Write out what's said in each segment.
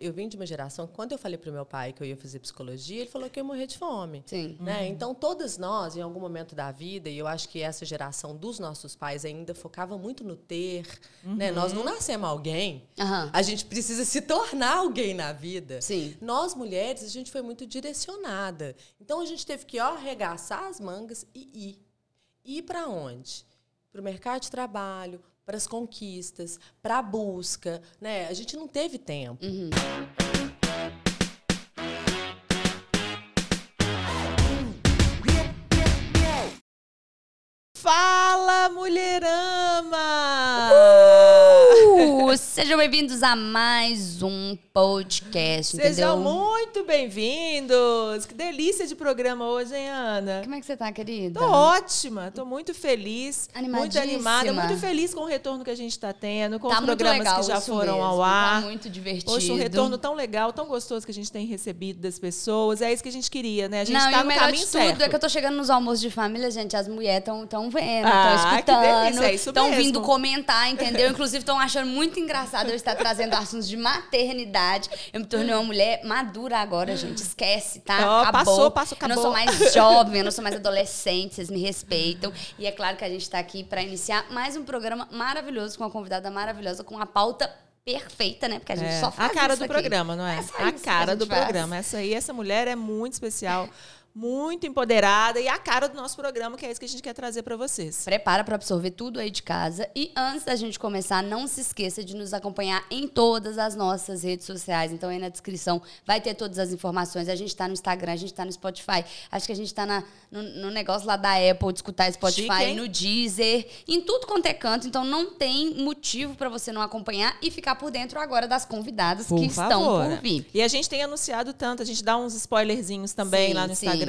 eu vim de uma geração que quando eu falei para o meu pai que eu ia fazer psicologia, ele falou que eu ia morrer de fome. Sim. Né? Então, todas nós, em algum momento da vida, e eu acho que essa geração dos nossos pais ainda focava muito no ter. Né? Nós não nascemos alguém. Aham. A gente precisa se tornar alguém na vida. Sim. Nós, mulheres, a gente foi muito direcionada. Então, a gente teve que ó, arregaçar as mangas e ir. Ir para onde? Para o mercado de trabalho, para as conquistas, para a busca. Né? A gente não teve tempo. Fala, sejam bem-vindos a mais um podcast, Sejam entendeu? muito bem-vindos! Que delícia de programa hoje, hein, Ana? Como é que você tá, querida? Tô ótima, tô muito feliz, muito animada, muito feliz com o retorno que a gente está tendo, com Tá os programas legal que já foram mesmo, ao ar. Tá muito divertido. Poxa, um retorno tão legal, tão gostoso que a gente tem recebido das pessoas. É isso que a gente queria, né? A gente Não, tá e o no melhor caminho de tudo certo. é que eu tô chegando nos almoços de família, gente. As mulheres estão tão vendo, Ah, estão que escutando, delícia, é vindo comentar, entendeu? Inclusive, estão achando muito engraçado eu estar trazendo assuntos de maternidade. Eu me tornei uma mulher madura agora, gente. Esquece, tá? Ó, acabou. passou, passou, Eu não sou acabou. mais jovem, eu não sou mais adolescente, vocês me respeitam. E é claro que a gente tá aqui para iniciar mais um programa maravilhoso com uma convidada maravilhosa, com uma pauta perfeita, né? Porque a gente É, só faz a cara do aqui. programa, não é? É a cara a do faz. programa. Essa aí, essa mulher é muito especial, muito empoderada e a cara do nosso programa, que é isso que a gente quer trazer para vocês. Prepara para absorver tudo aí de casa. E antes da gente começar, não se esqueça de nos acompanhar em todas as nossas redes sociais. Então, aí na descrição vai ter todas as informações. A gente tá no Instagram, a gente tá no Spotify. Acho que a gente tá na- no, no negócio lá da Apple de escutar Spotify, Chique, no Deezer, em tudo quanto é canto. Então, não tem motivo para você não acompanhar e ficar por dentro agora das convidadas que estão por vir. E a gente tem anunciado tanto, a gente dá uns spoilerzinhos também Sim, lá no sim. Instagram.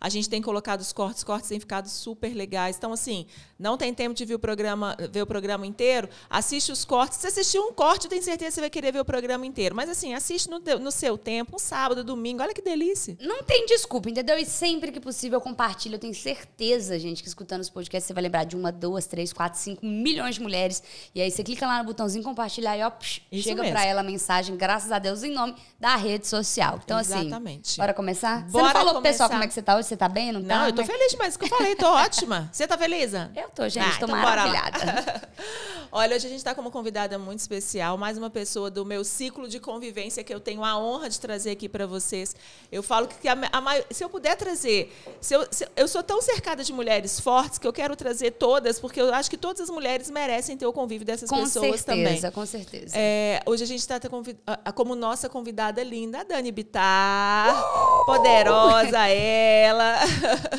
A gente tem colocado os cortes, os cortes têm ficado super legais. Então, assim, não tem tempo de ver o programa, ver o programa inteiro, assiste os cortes. Se assistir um corte, eu tenho certeza que você vai querer ver o programa inteiro. Mas assim, assiste no, no seu tempo, um sábado, domingo. Olha que delícia. Não tem desculpa, entendeu? E sempre que possível compartilha. Eu tenho certeza, gente, que escutando os podcasts você vai lembrar de uma, duas, três, quatro, cinco milhões de mulheres. E aí você clica lá no botãozinho compartilhar e ó, psh, chega pra ela a mensagem, graças a Deus, em nome da rede social. Então, Exatamente. assim, bora começar? você Bora não falou pro começar. como é que você tá hoje? Você tá bem? Não, tá? Não, eu tô é- feliz com o que eu falei, tô ótima. Você tá feliz? Eu tô, gente, Ah, tô então maravilhada. Olha, hoje a gente está com uma convidada muito especial, mais uma pessoa do meu ciclo de convivência que eu tenho a honra de trazer aqui para vocês. Eu falo que a, a se eu puder trazer, se eu, se- eu sou tão cercada de mulheres fortes que eu quero trazer todas, porque eu acho que todas as mulheres merecem ter o convívio dessas com pessoas também. certeza, com certeza. É, hoje a gente está como nossa convidada linda, a Dani Bittar, poderosa ela.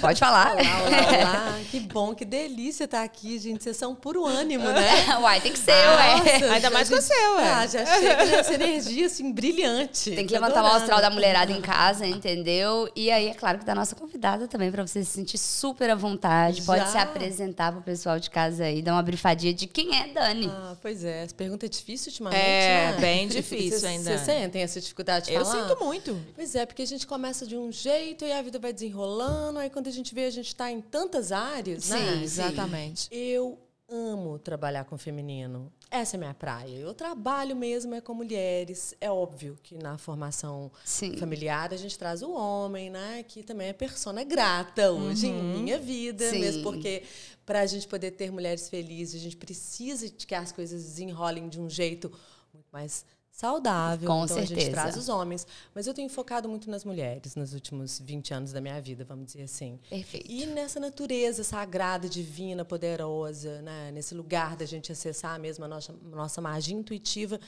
Pode falar. Olá, olá, olá. Que bom, que delícia estar aqui, gente. Vocês são puro ânimo, né? Uai, tem que ser, ué. Nossa, Ainda já- mais com o seu, ué. Ah, já chega nessa energia, assim, brilhante. Tem que Tô levantar o adorando. astral da mulherada em casa, entendeu? E aí, é claro que da nossa convidada também, pra você se sentir super à vontade. Pode Já? se apresentar pro pessoal de casa aí, dar uma brifadinha de quem é Dani. Ah, pois é. Essa pergunta é difícil ultimamente, É, né? bem difícil ainda. Vocês sentem essa dificuldade de Eu falar? sinto muito. Pois é, porque a gente começa de um jeito e a vida vai desenrolando. Aí quando a gente vê, a gente está em tantas áreas, né? Sim, Exatamente. Eu amo trabalhar com feminino. Essa é minha praia. Eu trabalho mesmo é com mulheres. É óbvio que na formação Sim. familiar a gente traz o homem, né? Que também é persona grata hoje em minha vida, Sim. mesmo porque para a gente poder ter mulheres felizes, a gente precisa de que as coisas desenrolem de um jeito muito mais saudável. Com então a gente certeza. traz os homens. Mas eu tenho focado muito nas mulheres nos últimos 20 anos da minha vida, vamos dizer assim. Perfeito. E nessa natureza sagrada, divina, poderosa, né? nesse lugar da gente acessar mesmo a nossa, nossa magia intuitiva,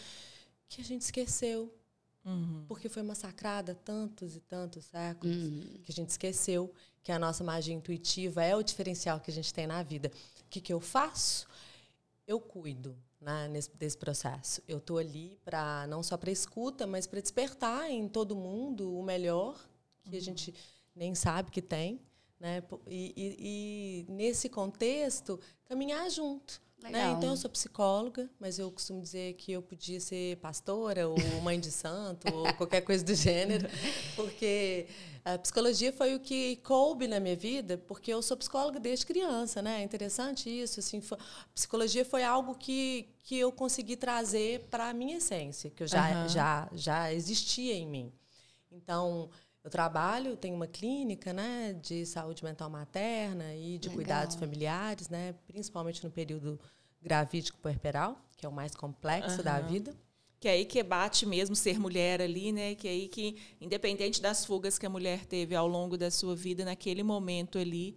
que a gente esqueceu. Porque foi massacrada tantos e tantos séculos que a gente esqueceu que a nossa magia intuitiva é o diferencial que a gente tem na vida. O que, que eu faço? Eu cuido né, nesse, desse processo. Eu estou ali para não só para escuta, mas para despertar em todo mundo o melhor que a gente nem sabe que tem. Né? E, e- e, nesse contexto, caminhar junto. Né? Então, eu sou psicóloga, mas eu costumo dizer que eu podia ser pastora ou mãe de santo ou qualquer coisa do gênero, porque a psicologia foi o que coube na minha vida, porque eu sou psicóloga desde criança, né? É interessante isso. Assim, foi, psicologia foi algo que, que eu consegui trazer para a minha essência, que eu já, uhum. já, já existia em mim. Então, eu trabalho, tenho uma clínica né, de saúde mental materna e de Legal. cuidados familiares, né, principalmente no período gravídico puerperal, que é o mais complexo uhum. da vida. Que é aí que bate mesmo ser mulher ali, né? Que é aí que, independente das fugas que a mulher teve ao longo da sua vida, naquele momento ali,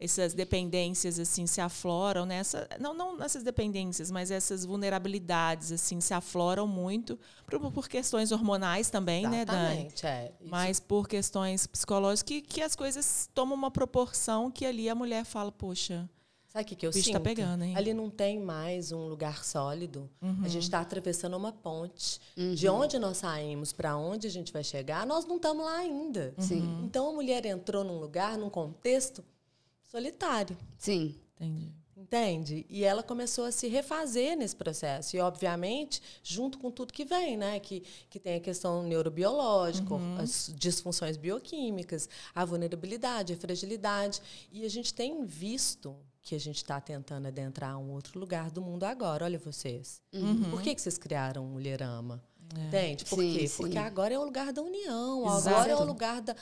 essas dependências assim se afloram nessa não não essas dependências mas essas vulnerabilidades assim se afloram muito por, por questões hormonais também Exatamente, né Dani? É, mas por questões psicológicas que, que as coisas tomam uma proporção que ali a mulher fala poxa Sabe o que, que eu tá sinto? Tá pegando, hein? Ali não tem mais um lugar sólido. Uhum. A gente está atravessando uma ponte. Uhum. De onde nós saímos para onde a gente vai chegar, nós não estamos lá ainda. Sim. Então a mulher entrou num lugar, num contexto solitário. Sim. Entendi. Entende? E ela começou a se refazer nesse processo. E, obviamente, junto com tudo que vem, né? Que, que tem a questão neurobiológica, uhum. as disfunções bioquímicas, a vulnerabilidade, a fragilidade. E a gente tem visto que a gente está tentando adentrar um outro lugar do mundo agora. Olha vocês. Uhum. Por que, que vocês criaram o Mulherama? É. Entende? Por sim, quê? Sim. Porque agora é o lugar da união, Exato. agora é o lugar da,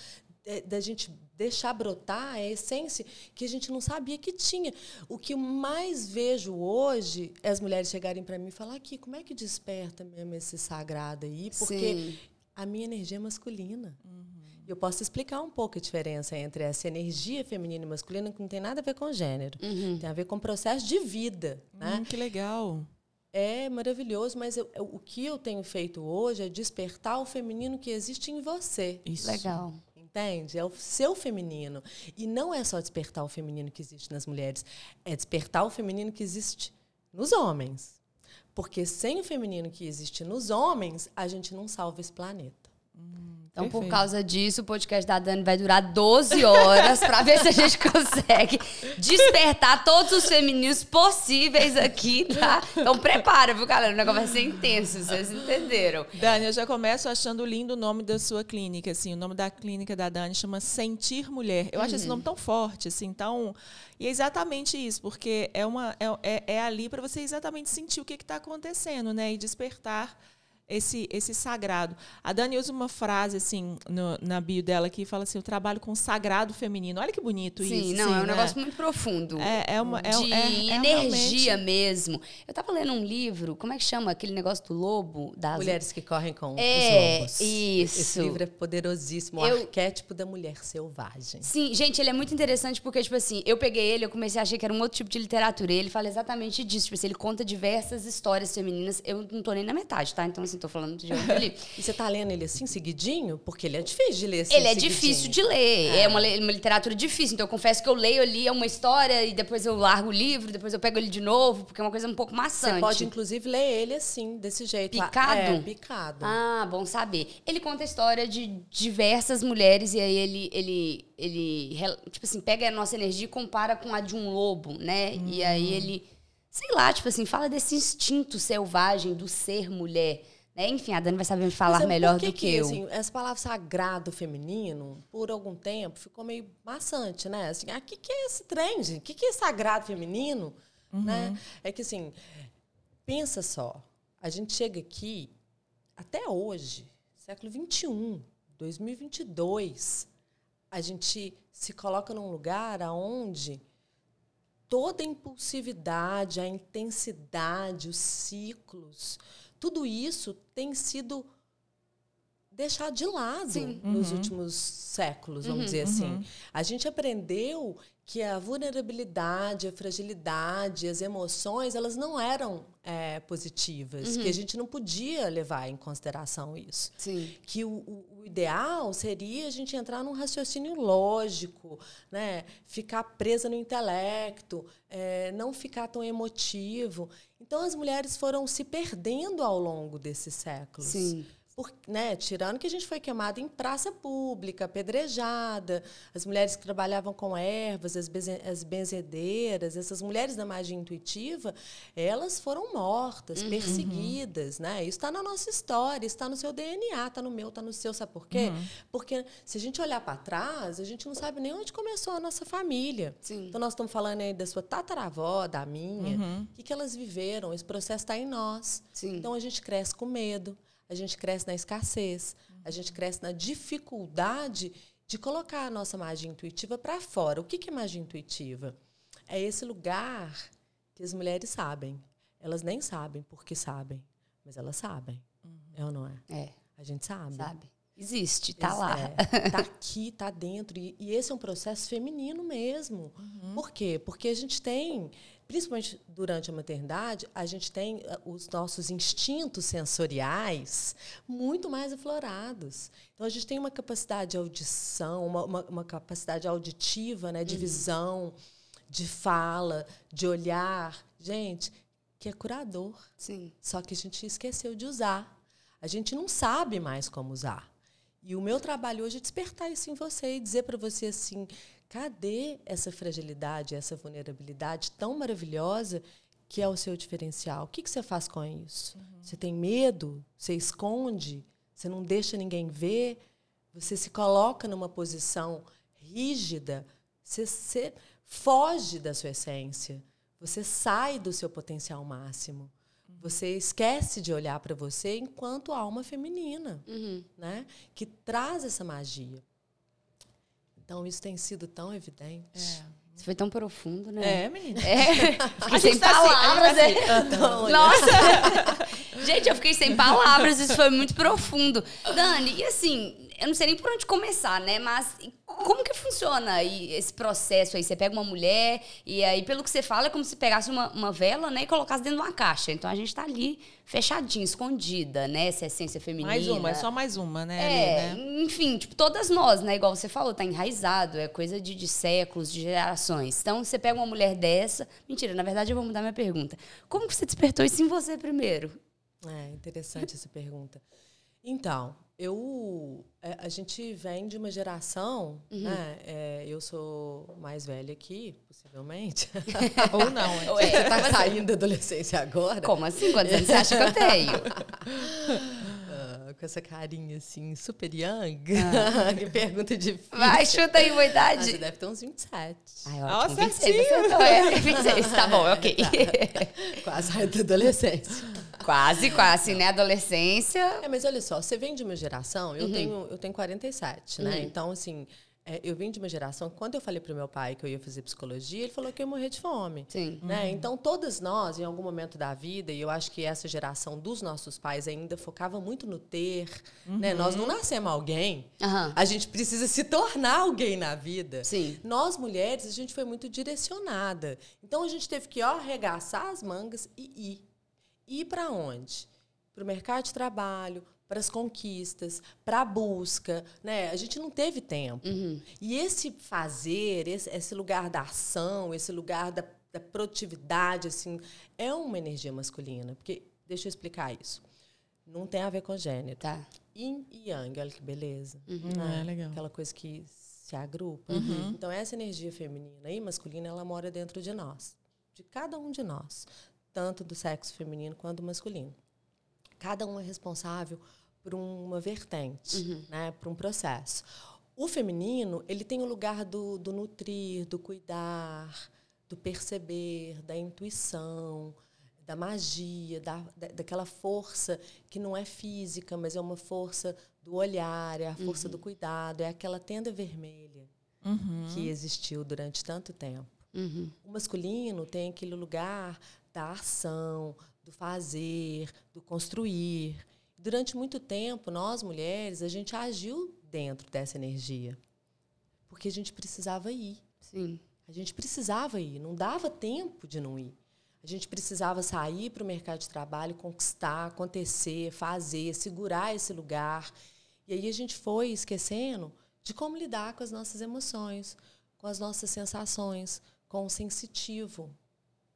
da gente deixar brotar a essência que a gente não sabia que tinha. O que mais vejo hoje é as mulheres chegarem para mim e falar aqui, como é que desperta mesmo esse sagrado aí? Porque Sim. a minha energia é masculina. Uhum. Eu posso explicar um pouco a diferença entre essa energia feminina e masculina, que não tem nada a ver com gênero. Uhum. Tem a ver com processo de vida. Né? Hum, que legal. É maravilhoso, mas eu, eu, o que eu tenho feito hoje é despertar o feminino que existe em você. Isso. Legal entende? É o seu feminino. E não é só despertar o feminino que existe nas mulheres, é despertar o feminino que existe nos homens. Porque sem o feminino que existe nos homens, a gente não salva esse planeta. Então, Perfeito. por causa disso, o podcast da Dani vai durar 12 horas para ver se a gente consegue despertar todos os femininos possíveis aqui, tá? Então, prepara, viu, galera? O negócio vai ser intenso, vocês entenderam. Dani, eu já começo achando lindo o nome da sua clínica, assim. O nome da clínica da Dani chama Sentir Mulher. Eu uhum. acho esse uhum. nome tão forte, assim, tão... E é exatamente isso, porque é, uma, é, é, é ali para você exatamente sentir o que está acontecendo, né? E despertar esse, esse sagrado. A Dani usa uma frase assim no, na bio dela que fala assim: eu trabalho com sagrado feminino. Olha que bonito Sim, isso. Sim, não, é um né? negócio muito profundo. É, é uma é, de é, é energia realmente... mesmo. Eu estava lendo um livro, como é que chama aquele negócio do lobo? Das... Mulheres que correm com é, os lobos. Isso. Esse livro é poderosíssimo. O eu... arquétipo da mulher selvagem. Sim, gente, ele é muito interessante porque, tipo assim, eu peguei ele, eu comecei a achar que era um outro tipo de literatura. E ele fala exatamente disso. Tipo assim, ele conta diversas histórias femininas. Eu não tô nem na metade, tá? Então, assim, tô falando de ali. E você está lendo ele assim, seguidinho? Porque ele é difícil de ler assim, Ele é difícil de ler. É, é uma, uma, literatura difícil. Então, eu confesso que eu leio ali uma história e depois eu largo o livro, depois eu pego ele de novo, porque é uma coisa um pouco maçante. Você pode, inclusive, ler ele assim, desse jeito. Picado? É, picado. Ah, bom saber. Ele conta a história de diversas mulheres e aí ele, ele, ele tipo assim, pega a nossa energia e compara com a de um lobo, né? Hum. E aí hum. ele, sei lá, tipo assim, fala desse instinto selvagem do ser mulher. Né? Enfim, a Dani vai saber me falar Mas, melhor que do que, que eu. Assim, essa palavra sagrado feminino, por algum tempo, ficou meio maçante, né? Assim, ah, o que, que é esse trem, gente? O que, que é sagrado feminino? Uhum. Né? É que, assim, pensa só. A gente chega aqui, até hoje, século XXI, 2022, a gente se coloca num lugar aonde toda a impulsividade, a intensidade, os ciclos, tudo isso tem sido deixado de lado Sim. nos uhum. últimos séculos, vamos uhum, dizer assim. Uhum. A gente aprendeu que a vulnerabilidade, a fragilidade, as emoções, elas não eram é, positivas, que a uhum. gente não podia levar em consideração isso. Sim. Que o, o, o, ideal seria a gente entrar num raciocínio lógico, né? ficar presa no intelecto, é, não ficar tão emotivo. Então, as mulheres foram se perdendo ao longo desses séculos. Sim Por, né, tirando que a gente foi queimado em praça pública, apedrejada, as mulheres que trabalhavam com ervas, as, benze, as benzedeiras, essas mulheres da magia intuitiva, elas foram mortas, uhum. perseguidas. Né? Isso está na nossa história, está no seu DNA, está no meu, está no seu. Sabe por quê? Uhum. Porque se a gente olhar para trás, a gente não sabe nem onde começou a nossa família. Sim. Então, nós estamos falando aí da sua tataravó, da minha, uhum. o que, que elas viveram. Esse processo está em nós. Sim. Então, a gente cresce com medo a gente cresce na escassez, a gente cresce na dificuldade de colocar a nossa magia intuitiva para fora. O que é magia intuitiva? É esse lugar que as mulheres sabem. Elas nem sabem porque sabem, mas elas sabem. Uhum. É ou não é? É. A gente sabe. Sabe. Existe, tá lá. É, tá aqui, tá dentro. E, e, esse é um processo feminino mesmo. Uhum. Por quê? Porque a gente tem principalmente durante a maternidade, a gente tem eh, os nossos instintos sensoriais muito mais aflorados. Então, a gente tem uma capacidade de audição, uma, uma, uma capacidade auditiva, né, de uhum. visão, de fala, de olhar. Gente, que é curador. Sim. Só que a gente esqueceu de usar. A gente não sabe mais como usar. E o meu trabalho hoje é despertar isso em você e dizer para você assim: Cadê essa fragilidade, essa vulnerabilidade tão maravilhosa que é o seu diferencial? O que, que você faz com isso? Uhum. Você tem medo? Você esconde? Você não deixa ninguém ver? Você se coloca numa posição rígida? Você, você foge da sua essência? Você sai do seu potencial máximo? Uhum. Você esquece de olhar para você enquanto alma feminina, uhum. né? Que traz essa magia. Então, isso tem sido tão evidente. É. Isso foi tão profundo, né? É, menina. É. Fiquei sem tá assim, palavras. Assim, assim. Nossa! gente, eu fiquei sem palavras. Isso foi muito profundo. Dani, e assim, eu não sei nem por onde começar, né? Mas como que funciona esse processo aí? Você pega uma mulher e aí, pelo que você fala, é como se pegasse uma, uma vela, né? E colocasse dentro de uma caixa. Então, a gente tá ali fechadinha, escondida, né? Essa essência feminina. Mais uma, é só mais uma, né? É, ali, né? enfim, tipo, todas nós, né? Igual você falou, tá enraizado. É coisa de, de séculos, de gerações. Então, você pega uma mulher dessa... Mentira, na verdade, eu vou mudar minha pergunta. Como que você despertou isso em você primeiro? É, interessante essa pergunta. Então, eu é, a gente vem de uma geração, uhum. né? É, eu sou mais velha aqui, possivelmente. Ou não, é. Você está saindo da adolescência agora? Como assim? Quantos anos você acha que eu tenho? Ah, com essa carinha assim, super young. Ah. que pergunta difícil. Vai, chuta aí, boa idade. Ah, você deve ter uns 27. Ai, ótimo. Nossa, 26, acertou. É, 26, tá bom, ok. Tá. Quase saindo da adolescência. Quase, quase, né? Adolescência. É, mas olha só, você vem de uma geração, eu, uhum. tenho, eu tenho 47, né? Uhum. Então, assim, é, eu vim de uma geração, quando eu falei para o meu pai que eu ia fazer psicologia, ele falou que eu ia morrer de fome. Sim. Né? Uhum. Então, todas nós, em algum momento da vida, e eu acho que essa geração dos nossos pais ainda focava muito no ter, uhum. né? Nós não nascemos alguém, uhum. a gente precisa se tornar alguém na vida. Sim. Nós, mulheres, a gente foi muito direcionada. Então, a gente teve que ó, arregaçar as mangas e ir. Ir para onde? Para o mercado de trabalho, para as conquistas, para a busca, né? A gente não teve tempo. Uhum. E esse fazer, esse, esse, lugar da ação, esse lugar da, da, produtividade, assim, é uma energia masculina. Porque, deixa eu explicar isso. Não tem a ver com gênero. Tá. Yin e yang, olha que beleza. Uhum. Né? É, legal. Aquela coisa que se agrupa. Uhum. Então, essa energia feminina e masculina, ela mora dentro de nós. De cada um de nós tanto do sexo feminino quanto do masculino. Cada um é responsável por uma vertente, uhum. né, por um processo. O feminino ele tem o lugar do, do nutrir, do cuidar, do perceber, da intuição, da magia, da, da, daquela força que não é física, mas é uma força do olhar, é a força uhum. do cuidado, é aquela tenda vermelha uhum. que existiu durante tanto tempo. Uhum. O masculino tem aquele lugar da ação, do fazer, do construir. Durante muito tempo, nós mulheres, a gente agiu dentro dessa energia. Porque a gente precisava ir. Sim. A gente precisava ir, não dava tempo de não ir. A gente precisava sair para o mercado de trabalho, conquistar, acontecer, fazer, segurar esse lugar. E aí a gente foi esquecendo de como lidar com as nossas emoções, com as nossas sensações, com o sensitivo,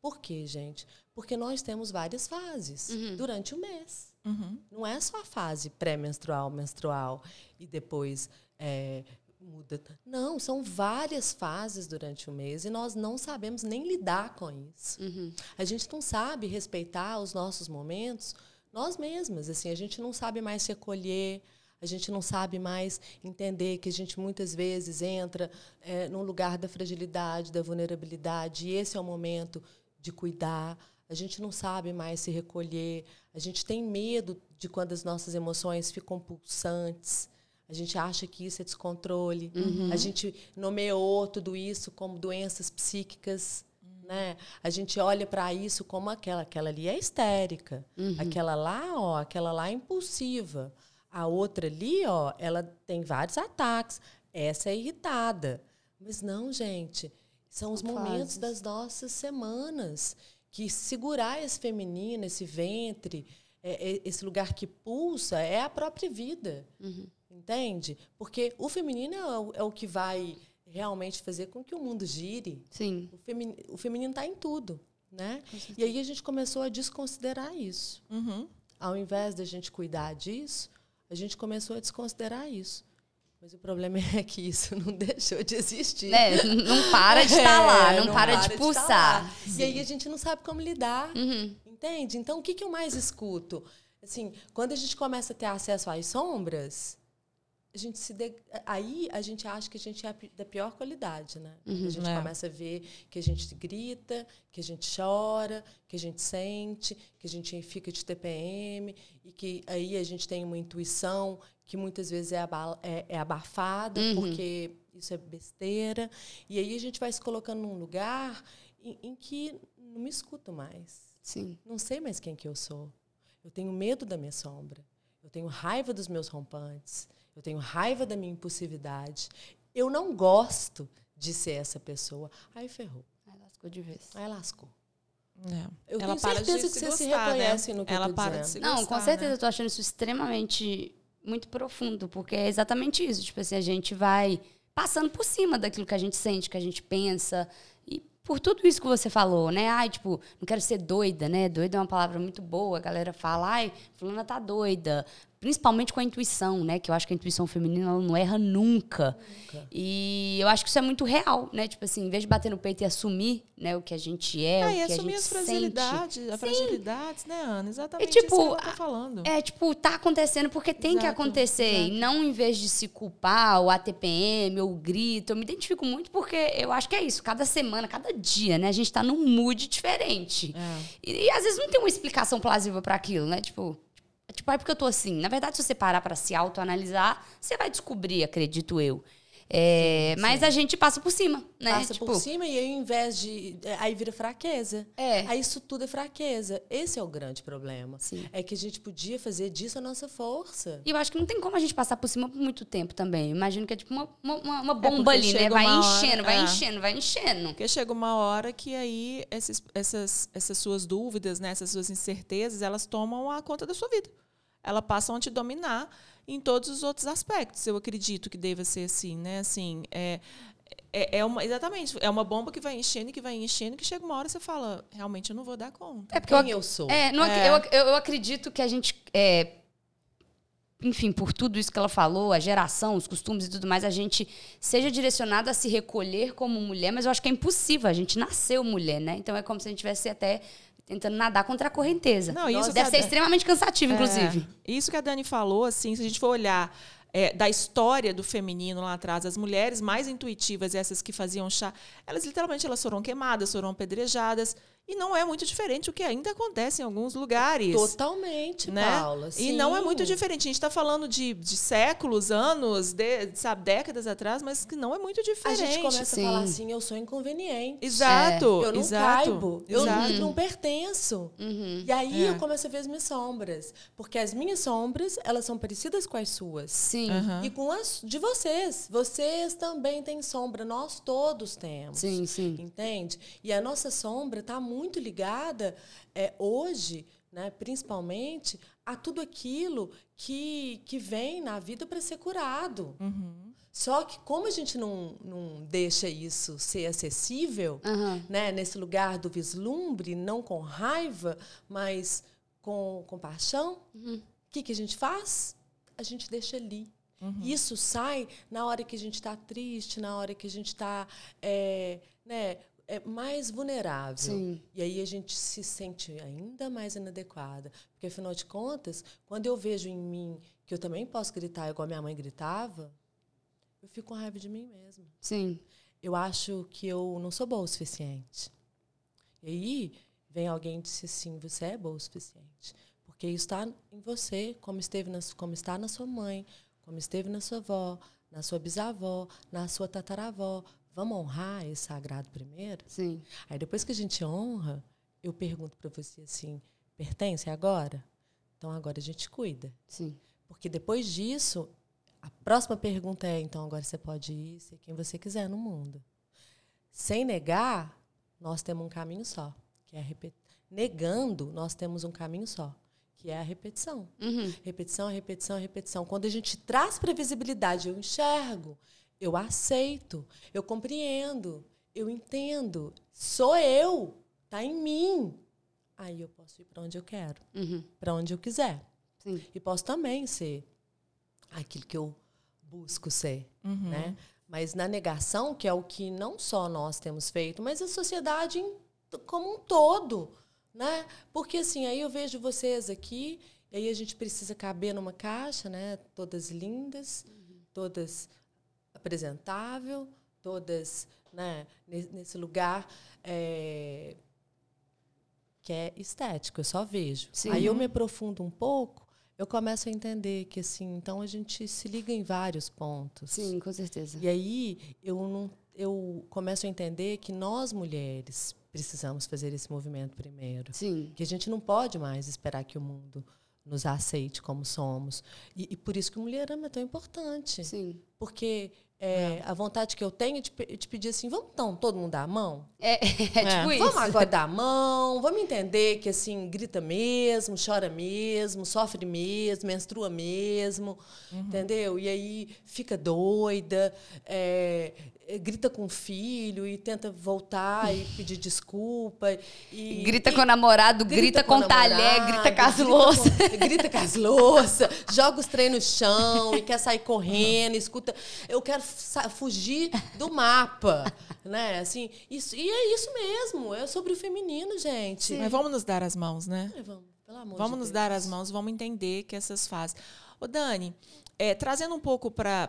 por quê, gente? Porque nós temos várias fases uhum. durante o mês. Uhum. Não é só a fase pré-menstrual, menstrual e depois é, muda. Não, são várias fases durante o mês e nós não sabemos nem lidar com isso. Uhum. A gente não sabe respeitar os nossos momentos nós mesmas. Assim, a gente não sabe mais se acolher, a gente não sabe mais entender que a gente muitas vezes entra é, num lugar da fragilidade, da vulnerabilidade, e esse é o momento de cuidar. A gente não sabe mais se recolher, a gente tem medo de quando as nossas emoções ficam pulsantes. A gente acha que isso é descontrole. Uhum. A gente nomeou tudo isso como doenças psíquicas. Né? A gente olha para isso como aquela, aquela ali é histérica, uhum. aquela lá, ó, aquela lá é impulsiva. A outra ali, ó, ela tem vários ataques. Essa é irritada. Mas não, gente, são os momentos das nossas semanas que segurar esse feminino, esse ventre, é, é, esse lugar que pulsa é a própria vida. Uhum. Entende? Porque o feminino é o, é o que vai realmente fazer com que o mundo gire. Sim. O, femini, o feminino está em tudo. Né? E aí a gente começou a desconsiderar isso. Uhum. Ao invés da gente cuidar disso, a gente começou a desconsiderar isso. Mas o problema é que isso não deixou de existir. É, não para de estar tá lá, é, não, não, para, para de pulsar. De e aí a gente não sabe como lidar. Uhum. Entende? Então, o que, que eu mais escuto? Assim, quando a gente começa a ter acesso às sombras, a gente se de... aí a gente acha que a gente é da pior qualidade, né? Uhum, a gente é. começa a ver que a gente grita, que a gente chora, que a gente sente, que a gente fica de TPM e que aí a gente tem uma intuição que muitas vezes é, é, é abafada uhum. porque isso é besteira e aí a gente vai se colocando num lugar em, em que não me escuto mais. Sim. Não sei mais quem que eu sou. Eu tenho medo da minha sombra. Eu tenho raiva dos meus rompantes eu tenho raiva da minha impulsividade, eu não gosto de ser essa pessoa. Aí ferrou. Aí lascou de vez. Aí lascou. É. Eu Ela tenho certeza que você se reconhece né? no que Ela eu para dizendo. de se Não, gostar, com certeza né? eu tô achando isso extremamente muito profundo, porque é exatamente isso. Tipo assim, a gente vai passando por cima daquilo que a gente sente, que a gente pensa. E por tudo isso que você falou, né? Ai, tipo, não quero ser doida, né? Doida é uma palavra muito boa. A galera fala, ai, fulana tá doida principalmente com a intuição, né? Que eu acho que a intuição feminina não erra nunca. nunca. E eu acho que isso é muito real, né? Tipo assim, em vez de bater no peito e assumir, né, o que a gente é, ah, o que a gente assumir as fragilidades, as fragilidades, né, Ana? Exatamente e, tipo, isso que ela tá falando. É, tipo, tá acontecendo porque tem exato, que acontecer. Exato. E não em vez de se culpar, o ATPM, ou o grito. Eu me identifico muito porque eu acho que é isso. Cada semana, cada dia, né? A gente tá num mood diferente. É. E, e às vezes não tem uma explicação plausível para aquilo, né? Tipo, Tipo, é porque eu tô assim. Na verdade, se você parar para se autoanalisar, você vai descobrir, acredito eu. É, sim, mas a gente passa por cima, né? Passa tipo, por cima e aí, ao invés de. É, aí vira fraqueza. É. Aí isso tudo é fraqueza. Esse é o grande problema. Sim. É que a gente podia fazer disso a nossa força. E eu acho que não tem como a gente passar por cima por muito tempo também. imagino que é tipo uma, uma, uma é, bomba é ali, né? Vai enchendo, hora, vai enchendo, vai enchendo. Porque chega uma hora que aí esses, essas, essas suas dúvidas, né? essas suas incertezas, elas tomam a conta da sua vida ela passa a te dominar em todos os outros aspectos. Eu acredito que deva ser assim, né? Assim, é, é, é uma, exatamente, é uma bomba que vai enchendo, que vai enchendo, que chega uma hora você fala, realmente eu não vou dar conta. É porque Quem eu, eu sou. É, não, é. Eu, eu acredito que a gente. É, enfim, por tudo isso que ela falou, a geração, os costumes e tudo mais, a gente seja direcionado a se recolher como mulher, mas eu acho que é impossível, a gente nasceu mulher, né? Então é como se a gente tivesse até tentando nadar contra a correnteza. Não, isso Deve ser extremamente cansativo, é, inclusive. Isso que a Dani falou, assim, se a gente for olhar é, da história do feminino lá atrás, as mulheres mais intuitivas, essas que faziam chá, elas literalmente elas foram queimadas, foram apedrejadas. E não é muito diferente o que ainda acontece em alguns lugares. Totalmente, né? Paula. Sim. E não é muito diferente. A gente está falando de, de séculos, anos, de, sabe, décadas atrás, mas que não é muito diferente. A gente começa Sim. a falar assim, eu sou inconveniente. Exato. É. Eu não exato, caibo. Eu exato. não pertenço. Uhum. E aí é. eu começo a ver as minhas sombras. Porque as minhas sombras, elas são parecidas com as suas. Sim. Uhum. E com as de vocês. Vocês também têm sombra. Nós todos temos. Sim, sim. Entende? E a nossa sombra está muito muito ligada é, hoje, né, principalmente, a tudo aquilo que, que vem na vida para ser curado. Uhum. Só que como a gente não, não deixa isso ser acessível, uhum. né, nesse lugar do vislumbre, não com raiva, mas com compaixão, o que, que a gente faz? A gente deixa ali. Isso sai na hora que a gente está triste, na hora que a gente está é, né, é mais vulnerável. Sim. E aí a gente se sente ainda mais inadequada. Porque, afinal de contas, quando eu vejo em mim que eu também posso gritar igual minha mãe gritava, eu fico com raiva de mim mesma. Sim. Eu acho que eu não sou boa o suficiente. E aí vem alguém e diz assim: você é boa o suficiente. Porque isso está em você, como, esteve na, como está na sua mãe, como esteve na sua avó, na sua bisavó, na sua tataravó. Vamos honrar esse sagrado primeiro? Sim. Aí depois que a gente honra, eu pergunto para você assim: pertence agora? Então agora a gente cuida. Sim. Porque depois disso, a próxima pergunta é: então agora você pode ir ser quem você quiser no mundo. Sem negar, nós temos um caminho só, que é a. Negando, nós temos um caminho só, que é a repetição. Uhum. Repetição, repetição, repetição. Quando a gente traz previsibilidade, eu enxergo, eu aceito, eu compreendo, eu entendo, sou eu, tá em mim. Aí eu posso ir para onde eu quero, Uhum. para onde eu quiser. Sim. E posso também ser aquilo que eu busco ser, né? Mas na negação, que é o que não só nós temos feito, mas a sociedade como um todo, né? Porque assim, aí eu vejo vocês aqui, e aí a gente precisa caber numa caixa, né? Todas lindas, todas apresentável, todas, né? ne- Nesse lugar é, que é estético, eu só vejo. Sim. Aí eu me aprofundo um pouco, eu começo a entender que assim, então a gente se liga em vários pontos. Sim, com certeza. E aí eu não eu começo a entender que nós mulheres precisamos fazer esse movimento primeiro. Sim. Que a gente não pode mais esperar que o mundo nos aceite como somos. E, e por isso que o Mulherama é tão importante. Sim. Porque é, a vontade que eu tenho é de, de pedir assim, vamos então todo mundo dar a mão? É, é tipo isso. Vamos agora dar a mão, vamos entender que assim, grita mesmo, chora mesmo, sofre mesmo, menstrua mesmo, entendeu? E aí fica doida, é, é, grita com o filho e tenta voltar e pedir desculpa. E, Grita e- com o namorado, grita, com, o talher, grita com as grita louças. com- grita com as louças, joga os trem no chão e quer sair correndo, escuta. Eu quero fugir do mapa, né? Assim, isso, e é isso mesmo, é sobre o feminino, gente. Mas vamos nos dar as mãos, né? Ai, vamos, pelo amor Vamos de nos Deus. dar as mãos, vamos entender que essas fases. Ô, Dani, é, trazendo um pouco para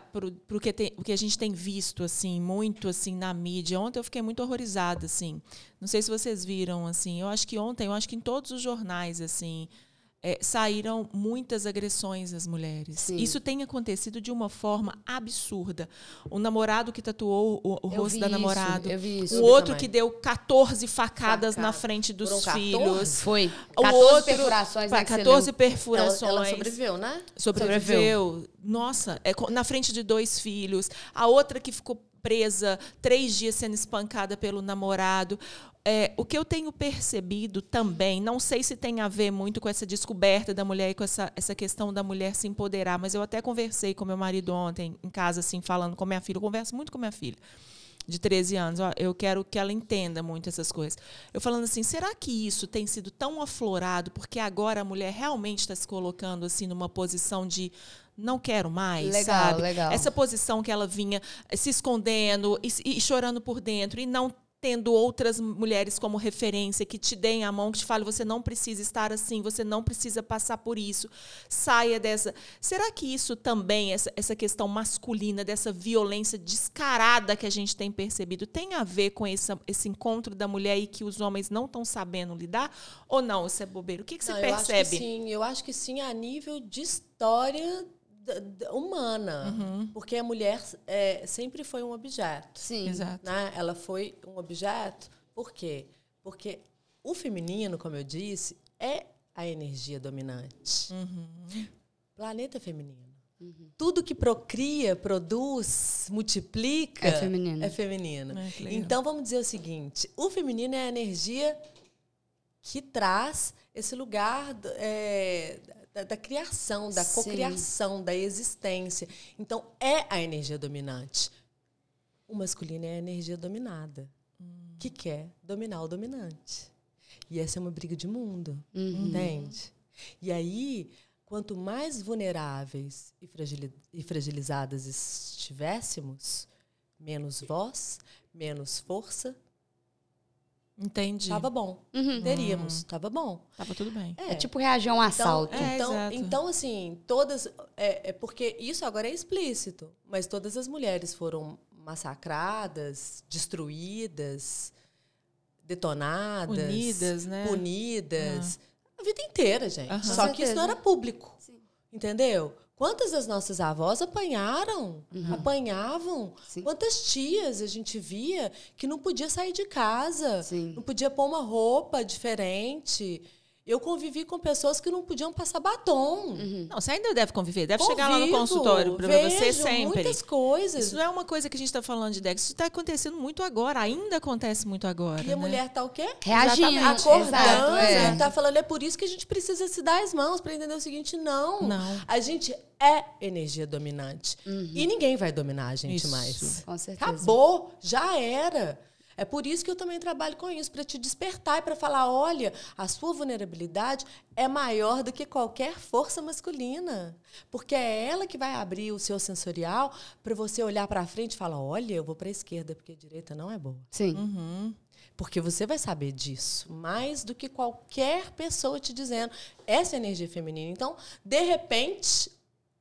o que, que a gente tem visto, assim, muito assim na mídia. Ontem eu fiquei muito horrorizada, assim. Não sei se vocês viram, assim. Eu acho que ontem, eu acho que em todos os jornais, assim, é, saíram muitas agressões às mulheres. Sim. Isso tem acontecido de uma forma absurda. O namorado que tatuou o, o rosto da namorada. eu vi isso. O outro também. que deu 14 facadas Facada. na frente dos Foram 14? filhos. Foi. O 14 outro, perfurações, pa- né, que você 14 leu. perfurações. Ela, ela sobreviveu, né? Sobreviveu. Nossa, é na frente de dois filhos. A outra que ficou presa três dias sendo espancada pelo namorado. É, o que eu tenho percebido também, não sei se tem a ver muito com essa descoberta da mulher e com essa, essa questão da mulher se empoderar, mas eu até conversei com meu marido ontem em casa, assim, falando com minha filha. Eu converso muito com minha filha de 13 anos. Ó, eu quero que ela entenda muito essas coisas. Eu falando assim, será que isso tem sido tão aflorado porque agora a mulher realmente está se colocando assim numa posição de não quero mais, Legal, sabe? legal. Essa posição que ela vinha se escondendo e, e chorando por dentro e não tendo outras mulheres como referência que te deem a mão, que te falem, você não precisa estar assim, você não precisa passar por isso, saia dessa. Será que isso também, essa, essa questão masculina, dessa violência descarada que a gente tem percebido, tem a ver com essa, esse encontro da mulher e que os homens não estão sabendo lidar? Ou não, isso é bobeira? O que, que você Não, eu acho que percebe? sim, eu acho que sim a nível de história humana. Uhum. Porque a mulher é, sempre foi um objeto. Sim. Exato. né? Ela foi um objeto. Por quê? Porque o feminino, como eu disse, é a energia dominante. Uhum. Planeta feminino. Tudo que procria, produz, multiplica É feminino. É feminino. É, então vamos dizer o seguinte: o feminino é a energia que traz esse lugar do- é, da, da criação, da Sim. cocriação, da existência. Então é a energia dominante. O masculino é a energia dominada, que quer dominar o dominante. E essa é uma briga de mundo, Uhum. entende? E aí, quanto mais vulneráveis e fragilizadas estivéssemos, menos voz, menos força. Entendi. Tava bom. Uhum. Teríamos. Tava bom. Tava tudo bem. É, é tipo reagir a um então, assalto. Então, é, então, então, assim, todas. É, é porque isso agora é explícito, mas todas as mulheres foram massacradas, destruídas, detonadas, punidas, né? Punidas. Uhum. A vida inteira, gente. Uhum. Só que isso não era público. Sim. Entendeu? Quantas das nossas avós apanharam, uhum. apanhavam? Sim. Quantas tias a gente via que não podia sair de casa, Sim. não podia pôr uma roupa diferente. Eu convivi com pessoas que não podiam passar batom. Uhum. Não, você ainda deve conviver, deve Convivo, chegar lá no consultório para você sempre. muitas coisas. Isso não é uma coisa que a gente está falando de Dex, isso está acontecendo muito agora, ainda acontece muito agora. E né? a mulher está o quê? Reagindo. Tá acordando, é. tá falando, é por isso que a gente precisa se dar as mãos para entender o seguinte, não. Não. A gente é energia dominante. Uhum. E ninguém vai dominar a gente isso. mais. Com certeza. Acabou, já era. É por isso que eu também trabalho com isso, para te despertar e para falar: olha, a sua vulnerabilidade é maior do que qualquer força masculina. Porque é ela que vai abrir o seu sensorial para você olhar para frente e falar: olha, eu vou para a esquerda, porque a direita não é boa. Sim. Uhum. Porque você vai saber disso mais do que qualquer pessoa te dizendo essa energia feminina. Então, de repente,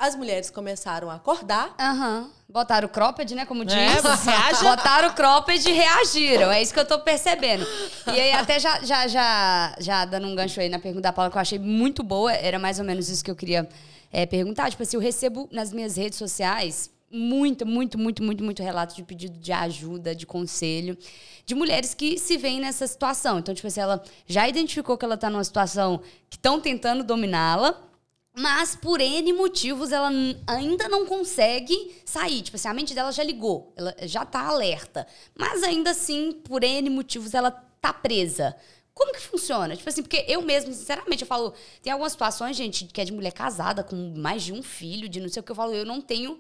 as mulheres começaram a acordar. Aham. Uhum. Botaram o cropped, né? Como é, diz. É, você acha? Botaram o cropped e reagiram. É isso que eu tô percebendo. E aí, até já, já, já, já dando um gancho aí na pergunta da Paula, que eu achei muito boa, era mais ou menos isso que eu queria é, perguntar. Tipo assim, eu recebo nas minhas redes sociais muito, muito, muito, muito, muito relato de pedido de ajuda, de conselho, de mulheres que se veem nessa situação. Então, tipo assim, ela já identificou que ela tá numa situação que estão tentando dominá-la mas por N motivos ela ainda não consegue sair. Tipo assim, a mente dela já ligou, ela já tá alerta. Mas ainda assim, por N motivos, ela tá presa. Como que funciona? Tipo assim, porque eu mesmo, sinceramente, eu falo, tem algumas situações, gente, que é de mulher casada com mais de um filho, de não sei o que eu falo, eu não tenho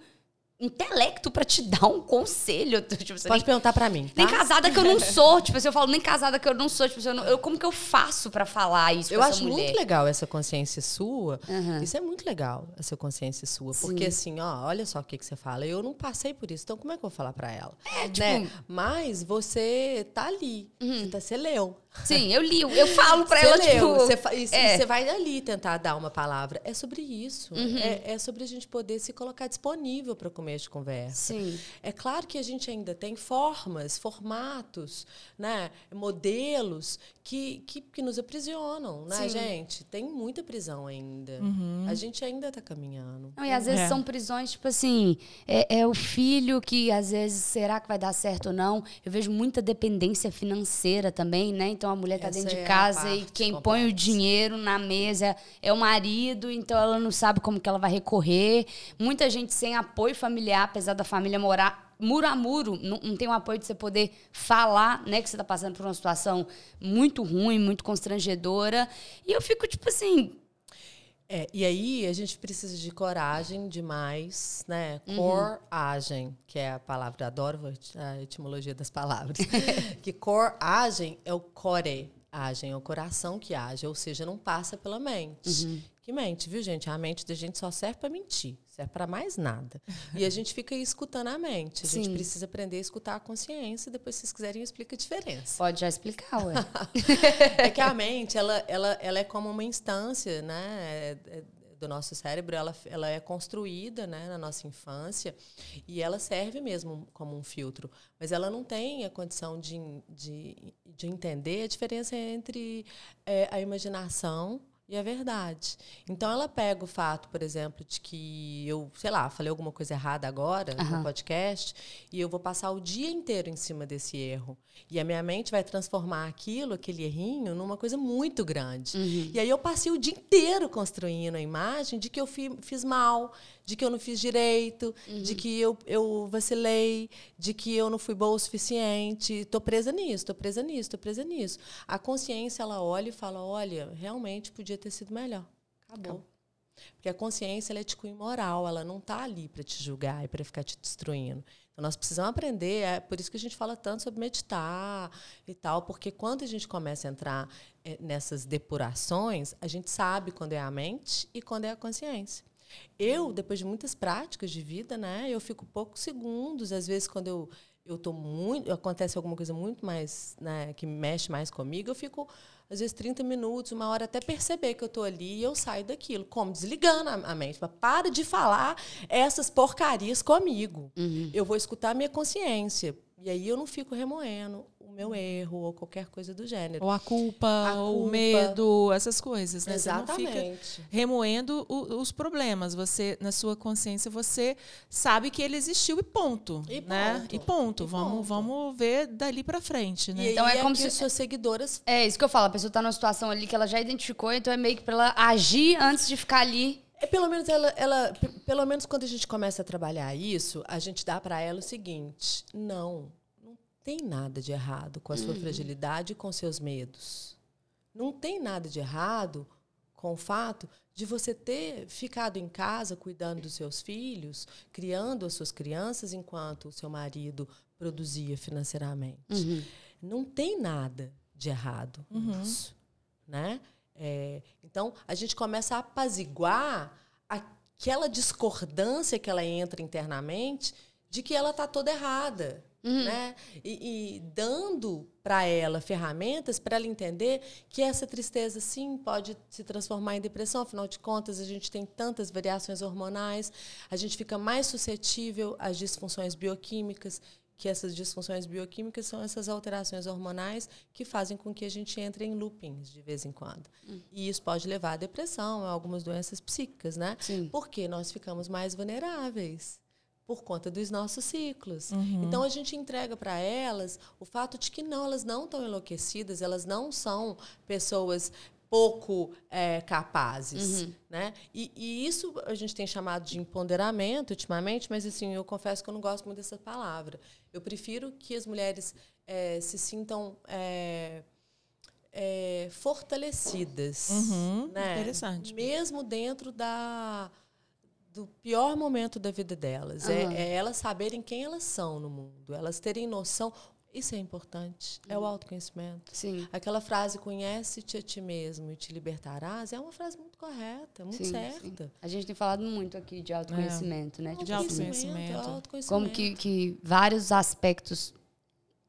intelecto para te dar um conselho. Tipo, Pode nem, perguntar para mim. Tá? Nem casada que eu não sou. tipo assim, eu falo, nem casada que eu não sou. Tipo assim, eu, não, eu como que eu faço para falar isso? Eu acho mulher? muito legal essa consciência sua. Uhum. Isso é muito legal, essa consciência sua. Sim. Porque assim, ó, olha só o que, que você fala. Eu não passei por isso, então como é que eu vou falar para ela? É, tipo... Né? Mas você tá ali. Uhum. Você, tá, você leu. Sim, eu li, eu falo para ela, leu, tipo... Você, fa- e, é. você vai ali tentar dar uma palavra. É sobre isso. Uhum. É, é, sobre a gente poder se colocar disponível para começo de conversa. Sim. É claro que a gente ainda tem formas, formatos, né, modelos que, que, que nos aprisionam, né, Sim. gente? Tem muita prisão ainda. Uhum. A gente ainda está caminhando. Não, e às vezes é. são prisões, tipo assim, é, é o filho que às vezes será que vai dar certo ou não. Eu vejo muita dependência financeira também, né? Então a mulher está dentro de é casa e quem põe o dinheiro na mesa é o marido, então ela não sabe como que ela vai recorrer. Muita gente sem apoio familiar, apesar da família morar muro a muro, não, não tem o apoio de você poder falar, né, que você está passando por uma situação muito ruim, muito constrangedora. E eu fico tipo assim, é, e aí a gente precisa de coragem demais, né? Uhum. Coragem, que é a palavra, adoro a etimologia das palavras. que coragem é o core, agem, é o coração que age, ou seja, não passa pela mente. Uhum. Que mente, viu, gente? A mente da gente só serve para mentir, serve para mais nada. E a gente fica aí escutando a mente. A Sim. gente precisa aprender a escutar a consciência e depois, se vocês quiserem, explica a diferença. Pode já explicar, ué. é que a mente, ela, ela, ela é como uma instância, né? É, é, do nosso cérebro, ela, ela é construída né, na nossa infância e ela serve mesmo como um filtro. Mas ela não tem a condição de, de, de entender a diferença entre é, a imaginação e é verdade. Então ela pega o fato, por exemplo, de que eu, sei lá, falei alguma coisa errada agora uhum. no podcast e eu vou passar o dia inteiro em cima desse erro. E a minha mente vai transformar aquilo, aquele errinho, numa coisa muito grande. Uhum. E aí eu passei o dia inteiro construindo a imagem de que eu fiz mal, de que eu não fiz direito, uhum. de que eu, eu vacilei, de que eu não fui boa o suficiente. Estou presa nisso, estou presa nisso, estou presa nisso. A consciência, ela olha e fala, olha, realmente podia ter sido melhor. Acabou. Porque a consciência ela é de cunho moral, ela não está ali para te julgar e para ficar te destruindo. Então, nós precisamos aprender, é por isso que a gente fala tanto sobre meditar e tal, porque quando a gente começa a entrar é, nessas depurações, a gente sabe quando é a mente e quando é a consciência. Eu, depois de muitas práticas de vida, né, eu fico poucos segundos, às vezes quando eu eu tô muito, acontece alguma coisa muito mais, né, que mexe mais comigo, eu fico às vezes 30 minutos, uma hora até perceber que eu tô ali e eu saio daquilo, como desligando a, mente, para de falar essas porcarias comigo. Uhum. Eu vou escutar a minha consciência. E aí eu não fico remoendo o meu erro ou qualquer coisa do gênero. Ou a culpa, a ou culpa. o medo, essas coisas. Né? Exatamente. Você não fica remoendo o, os problemas. Você, na sua consciência, você sabe que ele existiu e ponto. E né? ponto. E ponto. E vamos, ponto. vamos ver dali para frente. Né? E então é, é como se suas seguidoras. É isso que eu falo. A pessoa está numa situação ali que ela já identificou, então é meio que para ela agir antes de ficar ali é, pelo menos ela, ela, pelo menos quando a gente começa a trabalhar isso, a gente dá para ela o seguinte: não, tem nada de errado com a sua uhum. fragilidade e com seus medos. Não tem nada de errado com o fato de você ter ficado em casa cuidando dos seus filhos, criando as suas crianças enquanto o seu marido produzia financeiramente. Uhum. Não tem nada de errado uhum. nisso, né? É, então a gente começa a apaziguar aquela discordância que ela entra internamente de que ela está toda errada. Uhum. Né? E, e dando para ela ferramentas para ela entender que essa tristeza sim pode se transformar em depressão, afinal de contas a gente tem tantas variações hormonais, a gente fica mais suscetível às disfunções bioquímicas, que essas disfunções bioquímicas são essas alterações hormonais que fazem com que a gente entre em loopings de vez em quando. Uhum. E isso pode levar à depressão, a algumas doenças psíquicas, né? Sim. Porque nós ficamos mais vulneráveis por conta dos nossos ciclos. Uhum. Então a gente entrega para elas o fato de que não, elas não estão enlouquecidas, elas não são pessoas pouco é, capazes, uhum. né? E, e, isso a gente tem chamado de empoderamento ultimamente, mas assim eu confesso que eu não gosto muito dessa palavra. Eu prefiro que as mulheres é, se sintam é, é fortalecidas, uhum. né? Interessante. Mesmo dentro da do pior momento da vida delas. Uhum. É, é, elas saberem quem elas são no mundo, elas terem noção. Isso é importante, é o autoconhecimento. Sim. Aquela frase, conhece-te a ti mesmo e te libertarás, é uma frase muito correta, muito sim, certa. Sim. A gente tem falado muito aqui de autoconhecimento, é. né? Tipo, de autoconhecimento. autoconhecimento. Como que, que vários aspectos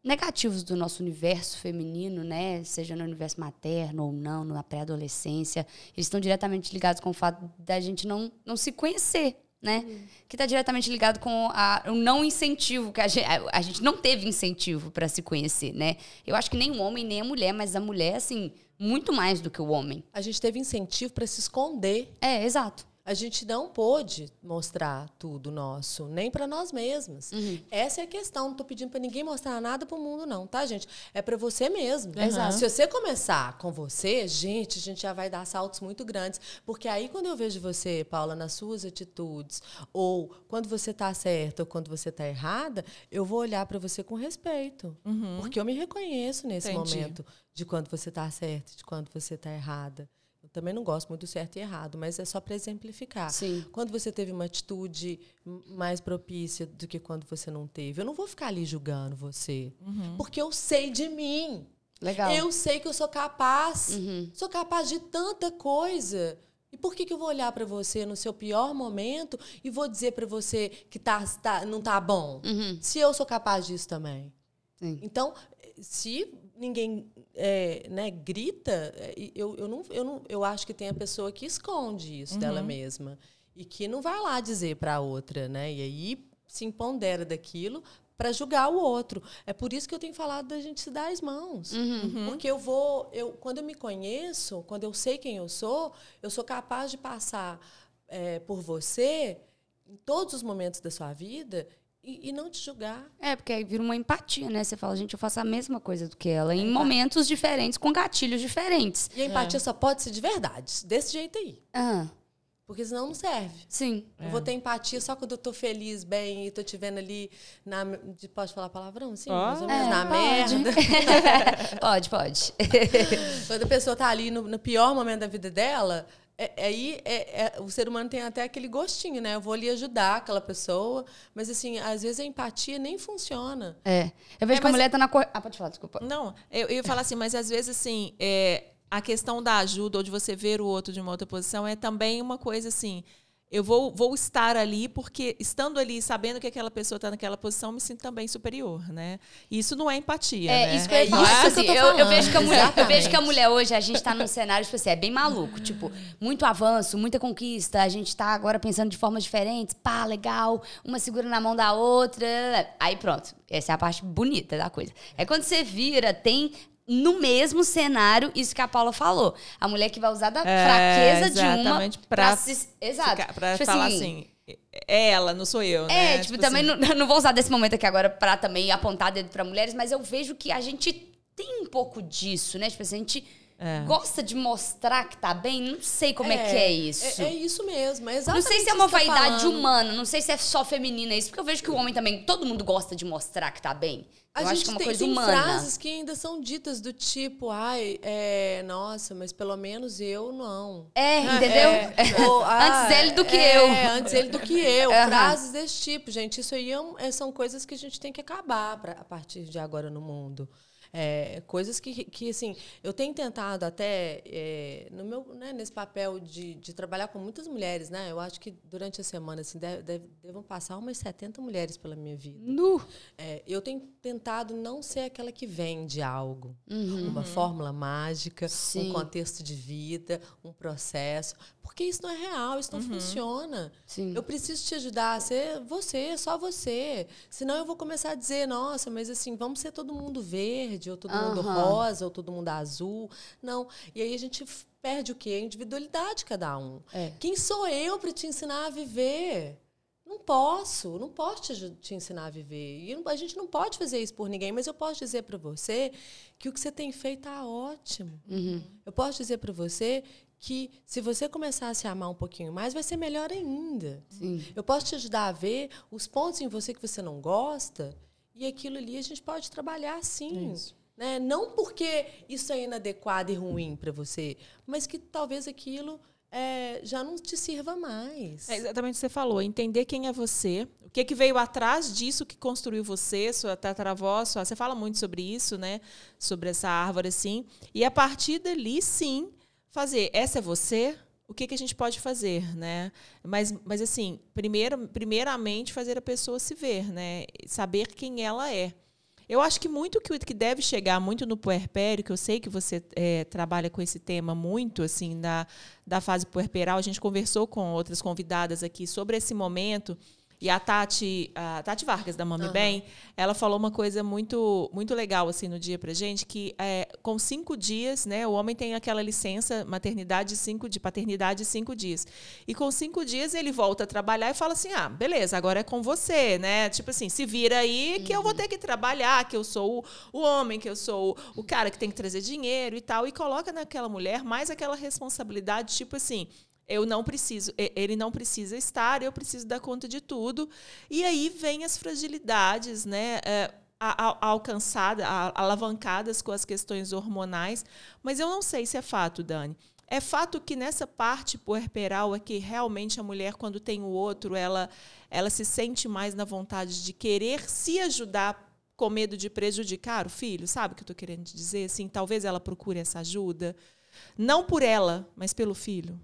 negativos do nosso universo feminino, né, seja no universo materno ou não, na pré-adolescência, eles estão diretamente ligados com o fato da gente não, não se conhecer, né? Uhum. Que está diretamente ligado com a, o não incentivo, que a gente, a, a gente não teve incentivo para se conhecer, né? Eu acho que nem o homem nem a mulher, mas a mulher, assim, muito mais do que o homem. A gente teve incentivo para se esconder. É, exato a gente não pôde mostrar tudo nosso, nem para nós mesmas. Uhum. Essa é a questão. Não estou pedindo para ninguém mostrar nada para o mundo, não, tá, gente? É para você mesmo. Uhum. Se você começar com você, gente, a gente já vai dar saltos muito grandes. Porque aí, quando eu vejo você, Paula, nas suas atitudes, ou quando você está certa ou quando você está errada, eu vou olhar para você com respeito. Uhum. Porque eu me reconheço nesse Entendi. momento de quando você está certa, de quando você está errada também não gosto muito do certo e errado, mas é só para exemplificar. Sim. Quando você teve uma atitude mais propícia do que quando você não teve, eu não vou ficar ali julgando você, uhum. porque eu sei de mim. Legal. Eu sei que eu sou capaz. Uhum. Sou capaz de tanta coisa. E por que, que eu vou olhar para você no seu pior momento e vou dizer para você que tá, tá, não tá bom? Uhum. Se eu sou capaz disso também. Sim. Então, se ninguém é, né, grita, é, eu, eu, não, eu, não, eu acho que tem a pessoa que esconde isso uhum. dela mesma e que não vai lá dizer para a outra, né? E aí se empodera daquilo para julgar o outro. É por isso que eu tenho falado da gente se dar as mãos. Uhum. uhum. Porque eu vou, eu, quando eu me conheço, quando eu sei quem eu sou, eu sou capaz de passar é, por você em todos os momentos da sua vida e, e, não te julgar. É, porque aí vira uma empatia, né? Você fala, gente, eu faço a mesma coisa do que ela, em é. momentos diferentes, com gatilhos diferentes. E a empatia é. só pode ser de verdade, desse jeito aí. Uhum. Porque senão não serve. Sim. Eu é. vou ter empatia só quando eu tô feliz, bem, e tô te vendo ali na. Pode falar palavrão? Sim, mais ou menos, é, na pode. merda. pode, pode. quando a pessoa tá ali no, no pior momento da vida dela, é, aí é, é, o ser humano tem até aquele gostinho, né? Eu vou ali ajudar aquela pessoa, mas assim, às vezes a empatia nem funciona. É. Eu vejo É, que a mulher tá na cor. Ah, pode falar, desculpa. Não, eu, eu ia falar assim, mas às vezes assim, é, a questão da ajuda ou de você ver o outro de uma outra posição é também uma coisa assim. Eu vou, vou estar ali porque, estando ali, sabendo que aquela pessoa está naquela posição, me sinto também superior, né? E isso não é empatia, É, né? isso que eu É isso Tipo que eu assim, tô eu, eu vejo que a mulher, eu vejo que a Exatamente. mulher hoje, a gente tá num cenário, tipo assim, é bem maluco. Tipo, muito avanço, muita conquista. A gente tá agora pensando de formas diferentes. Pá, legal. Uma segura na mão da outra. Aí pronto. Essa é a parte bonita da coisa. É quando você vira, tem no mesmo cenário isso que a Paula falou. A mulher que vai usar da É, fraqueza de uma exatamente, pra, pra se... Exato. Ficar- Pra Tipo falar assim, é ela, não sou eu, né? É, tipo, também assim, não, não vou usar desse momento aqui agora pra também apontar dedo pra mulheres, mas eu vejo que a gente tem um pouco disso, né? Tipo assim, a gente gosta de mostrar que tá bem, não sei como é, que é isso. É, é isso mesmo. É não exatamente sei se é uma vaidade falando. humana, não sei se é só feminina isso, porque eu vejo que o homem também, todo mundo gosta de mostrar que tá bem. A eu gente acho que é uma tem, coisa tem humana. frases que ainda são ditas do tipo, ai, é, nossa, mas pelo menos eu não. É, entendeu? É, ou, ah, Antes ele do que é, eu. Antes ele do que eu. Aham. Frases desse tipo, gente. Isso aí é é- são coisas que a gente tem que acabar pra, a partir de agora no mundo. É, coisas que, que, assim, eu tenho tentado até, é, no meu, né, nesse papel de, de trabalhar com muitas mulheres, né? Eu acho que durante a semana, assim, deve, deve- devam passar umas 70 mulheres pela minha vida. Nu. É, eu tenho tentado não ser aquela que vende algo, Uhum. uma fórmula mágica, Sim. um contexto de vida, um processo, porque isso não é real, isso não funciona. Sim. Eu preciso te ajudar a ser você, só você. Senão eu vou começar a dizer, nossa, mas assim, vamos ser todo mundo verde, ou todo mundo Aham. rosa, ou todo mundo azul. Não. E aí a gente perde o quê? A individualidade de cada um. É. Quem sou eu para te ensinar a viver? Não posso, não posso te, te ensinar a viver. E a gente não pode fazer isso por ninguém, mas eu posso dizer para você que o que você tem feito está ótimo. Eu posso dizer para você que se você começar a se amar um pouquinho mais, vai ser melhor ainda. Sim. Eu posso te ajudar a ver os pontos em você que você não gosta e aquilo ali a gente pode trabalhar sim. Né? Não porque isso é inadequado e ruim para você, mas que talvez aquilo é, já não te sirva mais. É exatamente o que você falou, entender quem é você, o que, que veio atrás disso que construiu você, sua tataravó, sua, você fala muito sobre isso, né? Sobre essa árvore, assim. E a partir dali, sim, fazer, essa é você, o que, que a gente pode fazer, né? Mas, mas assim, primeiro, primeiramente fazer a pessoa se ver, né? Saber quem ela é. Eu acho que muito que, que deve chegar muito no puerpério, que eu sei que você é, trabalha com esse tema muito, assim, da, da fase puerperal. A gente conversou com outras convidadas aqui sobre esse momento. E a Tati, a Tati Vargas, da Mami Bem, ela falou uma coisa muito, muito legal assim no dia pra gente, que é, com cinco dias, né, o homem tem aquela licença maternidade de cinco de paternidade de cinco dias. E com cinco dias ele volta a trabalhar e fala assim: ah, beleza, agora é com você, né? Tipo assim, se vira aí que eu vou ter que trabalhar, que eu sou o, o homem, que eu sou o, o cara que tem que trazer dinheiro e tal. E coloca naquela mulher mais aquela responsabilidade, tipo assim eu não preciso, ele não precisa estar, eu preciso dar conta de tudo. E aí vem as fragilidades, né? é, alcançadas, alavancadas com as questões hormonais. Mas eu não sei se é fato, Dani. É fato que nessa parte puerperal é que realmente a mulher, quando tem o outro, ela, ela se sente mais na vontade de querer se ajudar com medo de prejudicar o filho, sabe o que eu estou querendo dizer? Assim, talvez ela procure essa ajuda, não por ela, mas pelo filho.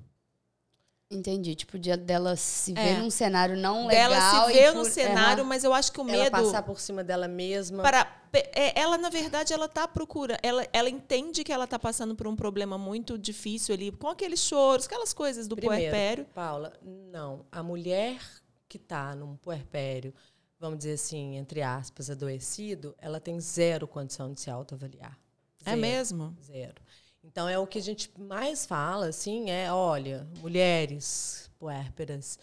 Entendi. Tipo, de, dela se ver É. num cenário não legal. dela se vê por- no cenário, Aham. mas eu acho que o Ela medo passar por cima dela mesma. para é, ela na verdade ela tá à procura, ela, ela entende que ela tá passando por um problema muito difícil ali, com aqueles choros, aquelas coisas do Primeiro, puerpério. Paula, não. A mulher que está num puerpério, vamos dizer assim, entre aspas, adoecido, ela tem zero condição de se autoavaliar. É Zero. mesmo? Zero. Então é o que a gente mais fala, assim, é, olha, mulheres puérperas,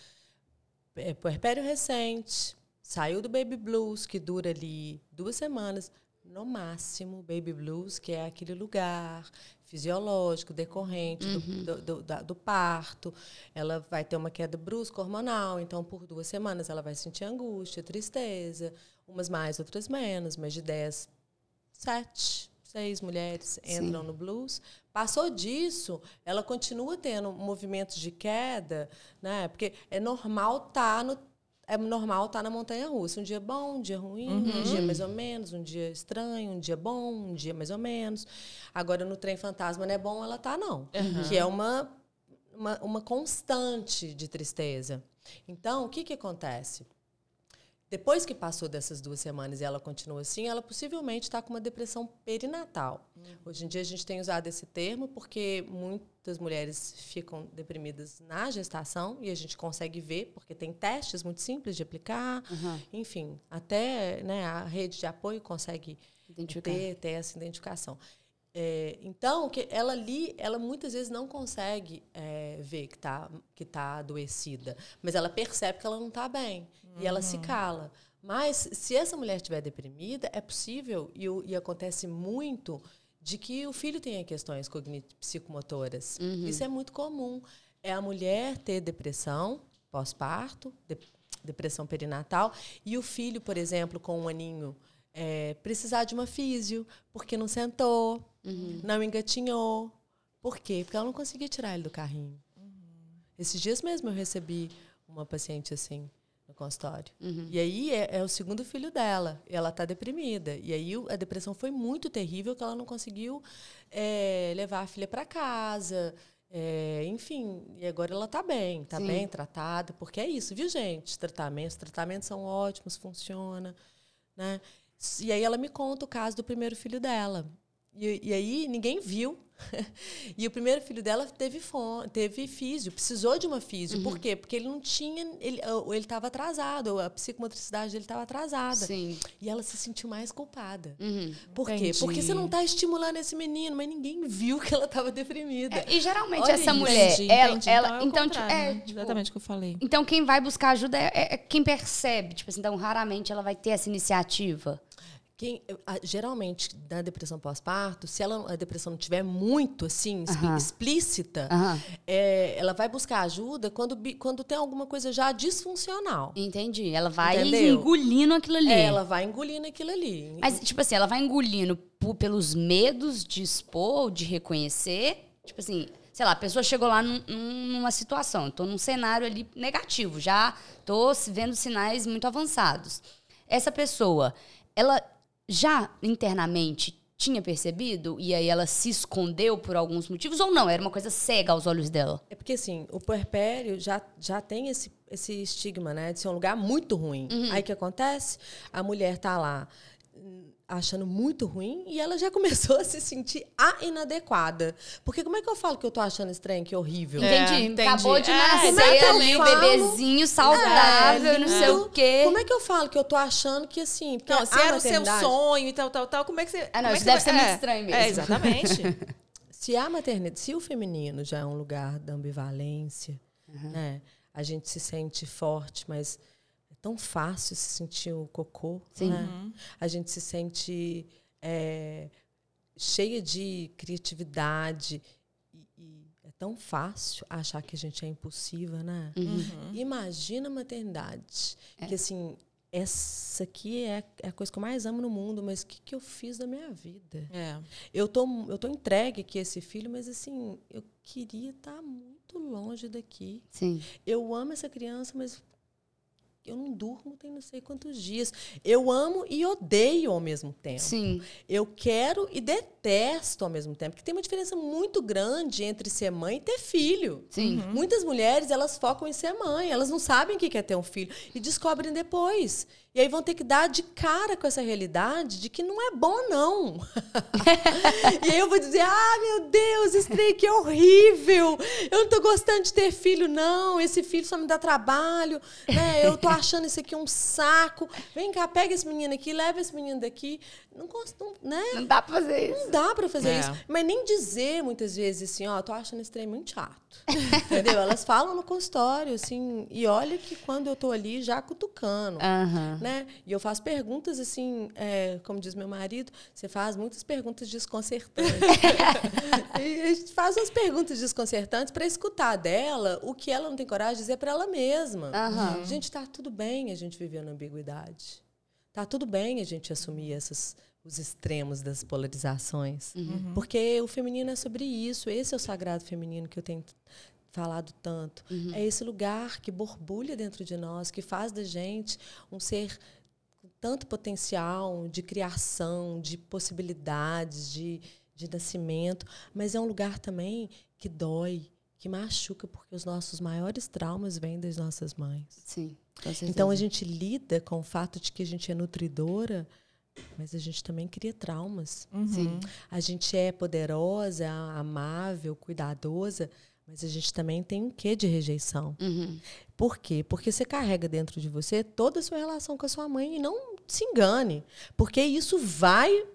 é, puerpério recente, saiu do baby blues, que dura ali duas semanas, no máximo, baby blues, que é aquele lugar fisiológico, decorrente do, do, do- da- do parto. Ela vai ter uma queda brusca hormonal, então por duas semanas ela vai sentir angústia, tristeza, umas mais, outras menos, mas de 10, 7 seis mulheres entram Sim. no blues. Passou disso, ela continua tendo movimentos de queda, né? Porque é normal estar tá no é normal estar tá na montanha russa. Um dia bom, um dia ruim, uhum. um dia mais ou menos, um dia estranho, um dia bom, um dia mais ou menos. Agora, no trem fantasma não é bom ela tá, não. Uhum. Que é uma, uma, uma constante de tristeza. Então, o que, que acontece? Depois que passou dessas duas semanas e ela continua assim, ela possivelmente está com uma depressão perinatal. Uhum. Hoje em dia a gente tem usado esse termo porque muitas mulheres ficam deprimidas na gestação e a gente consegue ver, porque tem testes muito simples de aplicar. Uhum. Enfim, até né, a rede de apoio consegue ter, ter essa identificação. É, então, que ela ali, ela muitas vezes não consegue é, ver que está que tá adoecida, mas ela percebe que ela não está bem uhum. e ela se uhum. cala. Mas se essa mulher estiver deprimida, é possível e, e, acontece muito de que o filho tenha questões psicomotoras. Uhum. Isso é muito comum. É a mulher ter depressão pós-parto, de, depressão perinatal, e o filho, por exemplo, com um aninho é, precisar de uma físio, porque não sentou, uhum. não engatinhou. Por quê? Porque ela não conseguia tirar ele do carrinho. Uhum. Esses dias mesmo eu recebi uma paciente assim no consultório. Uhum. E aí é, é, o segundo filho dela. Ela está deprimida. E aí a depressão foi muito terrível que ela não conseguiu é, levar a filha para casa. É, enfim, e agora ela está bem, está bem tratada, porque é isso, viu, gente? Tratamentos, tratamentos são ótimos, funciona, né? E aí ela me conta o caso do primeiro filho dela. E, e aí ninguém viu. e o primeiro filho dela teve fome, teve físio, precisou de uma físio. Uhum. Por quê? Porque ele não tinha, ele estava atrasado, a psicomotricidade dele estava atrasada. Sim. E ela se sentiu mais culpada. Uhum. Por Entendi. quê? Porque você não está estimulando esse menino, mas ninguém viu que ela estava deprimida. É, e geralmente Olha essa isso. mulher, entendi, ela, entendi. ela, então, então é, né? tipo, exatamente o que eu falei. Então quem vai buscar ajuda é, é, é quem percebe, tipo assim, então raramente ela vai ter essa iniciativa. Quem, geralmente, na depressão pós-parto, se ela, a depressão não tiver muito assim, explícita, é, ela vai buscar ajuda quando, quando tem alguma coisa já disfuncional. Entendi. Ela vai Entendeu? engolindo aquilo ali. É, ela vai engolindo aquilo ali. Mas, tipo assim, ela vai engolindo pelos medos de expor, de reconhecer. Tipo assim, sei lá, a pessoa chegou lá num, numa situação, estou num cenário ali negativo, já estou vendo sinais muito avançados. Essa pessoa, ela já internamente tinha percebido e aí ela se escondeu por alguns motivos ou não? Era uma coisa cega aos olhos dela? É porque assim, o puerpério já, já tem esse, esse estigma, né, de ser um lugar muito ruim. Uhum. Aí o que acontece? A mulher tá lá achando muito ruim e ela já começou a se sentir a inadequada. Porque como é que eu falo que eu tô achando estranho, que é horrível? É, entendi. entendi. Acabou de é, nascer é, ali, o bebezinho saudável, é, não sei o quê. Como é que eu falo que eu tô achando que assim... Não, se era o seu sonho e tal, tal, tal, como é que você... Ah, não, isso é deve ser muito estranho mesmo. É, exatamente. se a maternidade, se o feminino já é um lugar da ambivalência, uhum. né? A gente se sente forte, mas tão fácil se sentir o cocô. Sim. Né? Uhum. A gente se sente é, cheia de criatividade. E, e, é tão fácil achar que a gente é impulsiva, né? Uhum. Imagina a maternidade. É. Que assim, essa aqui é, é, a coisa que eu mais amo no mundo, mas o que, que eu fiz da minha vida? É. Eu tô, eu tô entregue aqui a esse filho, mas assim, eu queria estar muito longe daqui. Sim. Eu amo essa criança, mas eu não durmo tem não sei quantos dias. Eu amo e odeio ao mesmo tempo. Sim. Eu quero e detesto ao mesmo tempo. Porque tem uma diferença muito grande entre ser mãe e ter filho. Sim. Uhum. Muitas mulheres, elas focam em ser mãe. Elas não sabem o que é ter um filho. E descobrem depois. E aí vão ter que dar de cara com essa realidade de que não é bom, não. e aí eu vou dizer, ah, meu Deus, esse trem aqui é horrível. Eu não tô gostando de ter filho, não. Esse filho só me dá trabalho. Né? Eu tô achando isso aqui um saco. Vem cá, pega esse menino aqui, leva esse menino daqui. Não gosto, né? Não dá pra fazer isso. Não dá pra fazer é. isso. Mas nem dizer muitas vezes assim, ó, tô achando esse trem muito chato. Entendeu? Elas falam no consultório, assim, e olha que quando eu tô ali já cutucando. Uhum né? E eu faço perguntas assim, é, como diz meu marido, você faz muitas perguntas desconcertantes. e a gente faz umas perguntas desconcertantes para escutar dela o que ela não tem coragem de dizer para ela mesma. Uhum. Gente, tá tudo bem a gente viver na ambiguidade. tá tudo bem a gente assumir esses os extremos das polarizações, uhum. porque o feminino é sobre isso. Esse é o sagrado feminino que eu tenho falado tanto. Uhum. É esse lugar que borbulha dentro de nós, que faz da gente um ser com tanto potencial de criação, de possibilidades, de, de nascimento, mas é um lugar também que dói, que machuca, porque os nossos maiores traumas vêm das nossas mães. Sim. Então a gente lida com o fato de que a gente é nutridora, mas a gente também cria traumas. Uhum. A gente é poderosa, amável, cuidadosa, mas a gente também tem um quê de rejeição. Uhum. Por quê? Porque você carrega dentro de você toda a sua relação com a sua mãe e não se engane, porque isso vai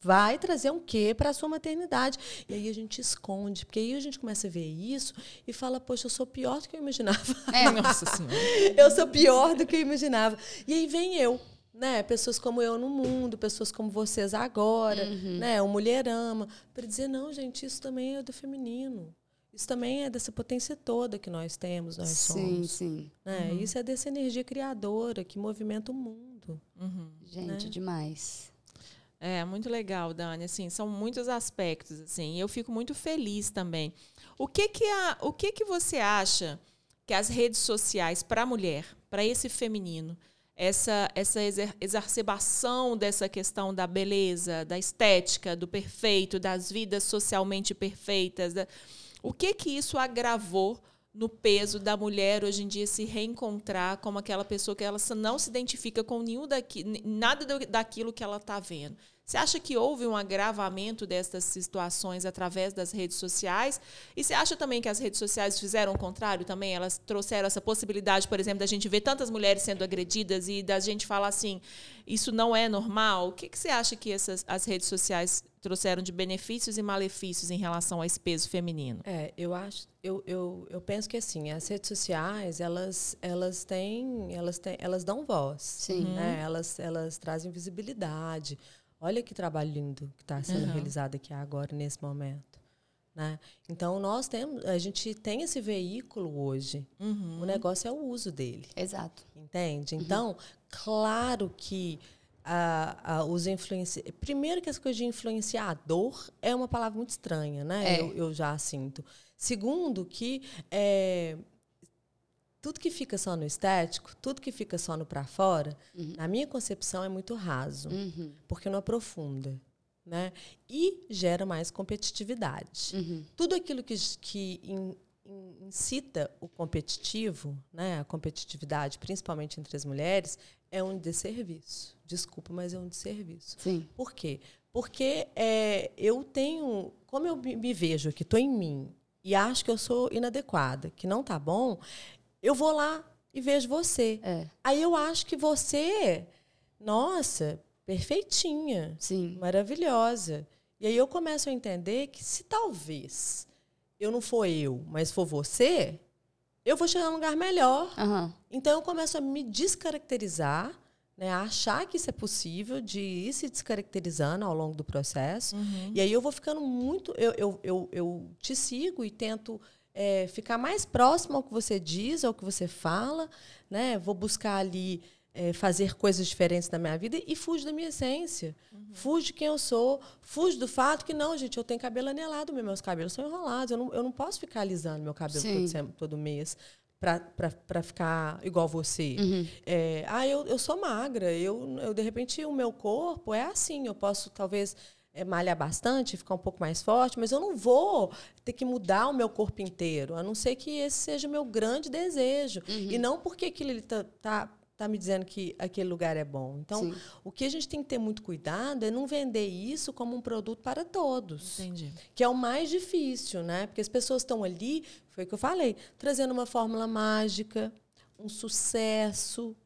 vai trazer um quê para a sua maternidade. E aí a gente esconde, porque aí a gente começa a ver isso e fala, poxa, eu sou pior do que eu imaginava. É, nossa senhora. eu sou pior do que eu imaginava. E aí vem eu, né? Pessoas como eu no mundo, pessoas como vocês agora, uhum. né? O Mulherama, para dizer não, gente, isso também é do feminino. Isso também é dessa potência toda que nós temos, nós sim, somos. Sim, né? Uhum. Isso é dessa energia criadora que movimenta o mundo. Uhum. Gente, né? demais. É, muito legal, Dani. Assim, são muitos aspectos, assim. E eu fico muito feliz também. O que que, a, o que que você acha que as redes sociais para a mulher, para esse feminino, essa, essa exacerbação dessa questão da beleza, da estética, do perfeito, das vidas socialmente perfeitas, da, o que que isso agravou no peso da mulher hoje em dia se reencontrar como aquela pessoa que ela não se identifica com nenhum daqui, nada daquilo que ela está vendo? Você acha que houve um agravamento destas situações através das redes sociais? E você acha também que as redes sociais fizeram o contrário também? Elas trouxeram essa possibilidade, por exemplo, da gente ver tantas mulheres sendo agredidas e da gente falar assim, isso não é normal? O que, que você acha que essas, as redes sociais trouxeram de benefícios e malefícios em relação a esse peso feminino? É, eu acho, eu, eu, eu penso que assim, as redes sociais, elas, elas têm, elas têm, elas dão voz. Sim. Né? Elas, elas trazem visibilidade. Olha que trabalho lindo que está sendo uhum. realizado aqui agora, nesse momento. Né? Então, nós temos, a gente tem esse veículo hoje. Uhum. O negócio é o uso dele. Exato. Entende? Então, uhum. claro que os influenci... Primeiro que essa coisa de influenciador é uma palavra muito estranha, né? É. Eu, eu, já sinto. Segundo que é, tudo que fica só no estético, tudo que fica só no para fora, uhum. na minha concepção é muito raso, uhum. porque não aprofunda, né? E gera mais competitividade. Uhum. Tudo aquilo que, que in, incita o competitivo, né, a competitividade, principalmente entre as mulheres, é um desserviço. Desculpa, mas é um desserviço. Sim. Por quê? Porque é, eu tenho, como eu me vejo que estou em mim e acho que eu sou inadequada, que não tá bom, eu vou lá e vejo você. É. Aí eu acho que você, nossa, perfeitinha, Sim. maravilhosa. E aí eu começo a entender que se talvez eu não for eu, mas for você, eu vou chegar num lugar melhor. Uhum. Então eu começo a me descaracterizar, né, a achar que isso é possível, de ir se descaracterizando ao longo do processo. Uhum. E aí eu vou ficando muito. Eu, eu, eu, eu te sigo e tento é, ficar mais próximo ao que você diz, ao que você fala, né? Vou buscar ali é, fazer coisas diferentes na minha vida e fujo da minha essência. Uhum. Fujo de quem eu sou, fujo do fato que, não, gente, eu tenho cabelo anelado, meus cabelos são enrolados, eu não, eu não posso ficar alisando meu cabelo todo, todo mês para ficar igual você. Uhum. É, ah, eu, eu sou magra, eu, eu, de repente o meu corpo é assim, eu posso talvez é, malhar bastante, ficar um pouco mais forte, mas eu não vou ter que mudar o meu corpo inteiro, a não ser que esse seja o meu grande desejo. Uhum. E não porque aquilo está tá, tá me dizendo que aquele lugar é bom. Então, Sim. o que a gente tem que ter muito cuidado é não vender isso como um produto para todos. Entendi. Que é o mais difícil, né? Porque as pessoas estão ali, foi o que eu falei, trazendo uma fórmula mágica, um sucesso,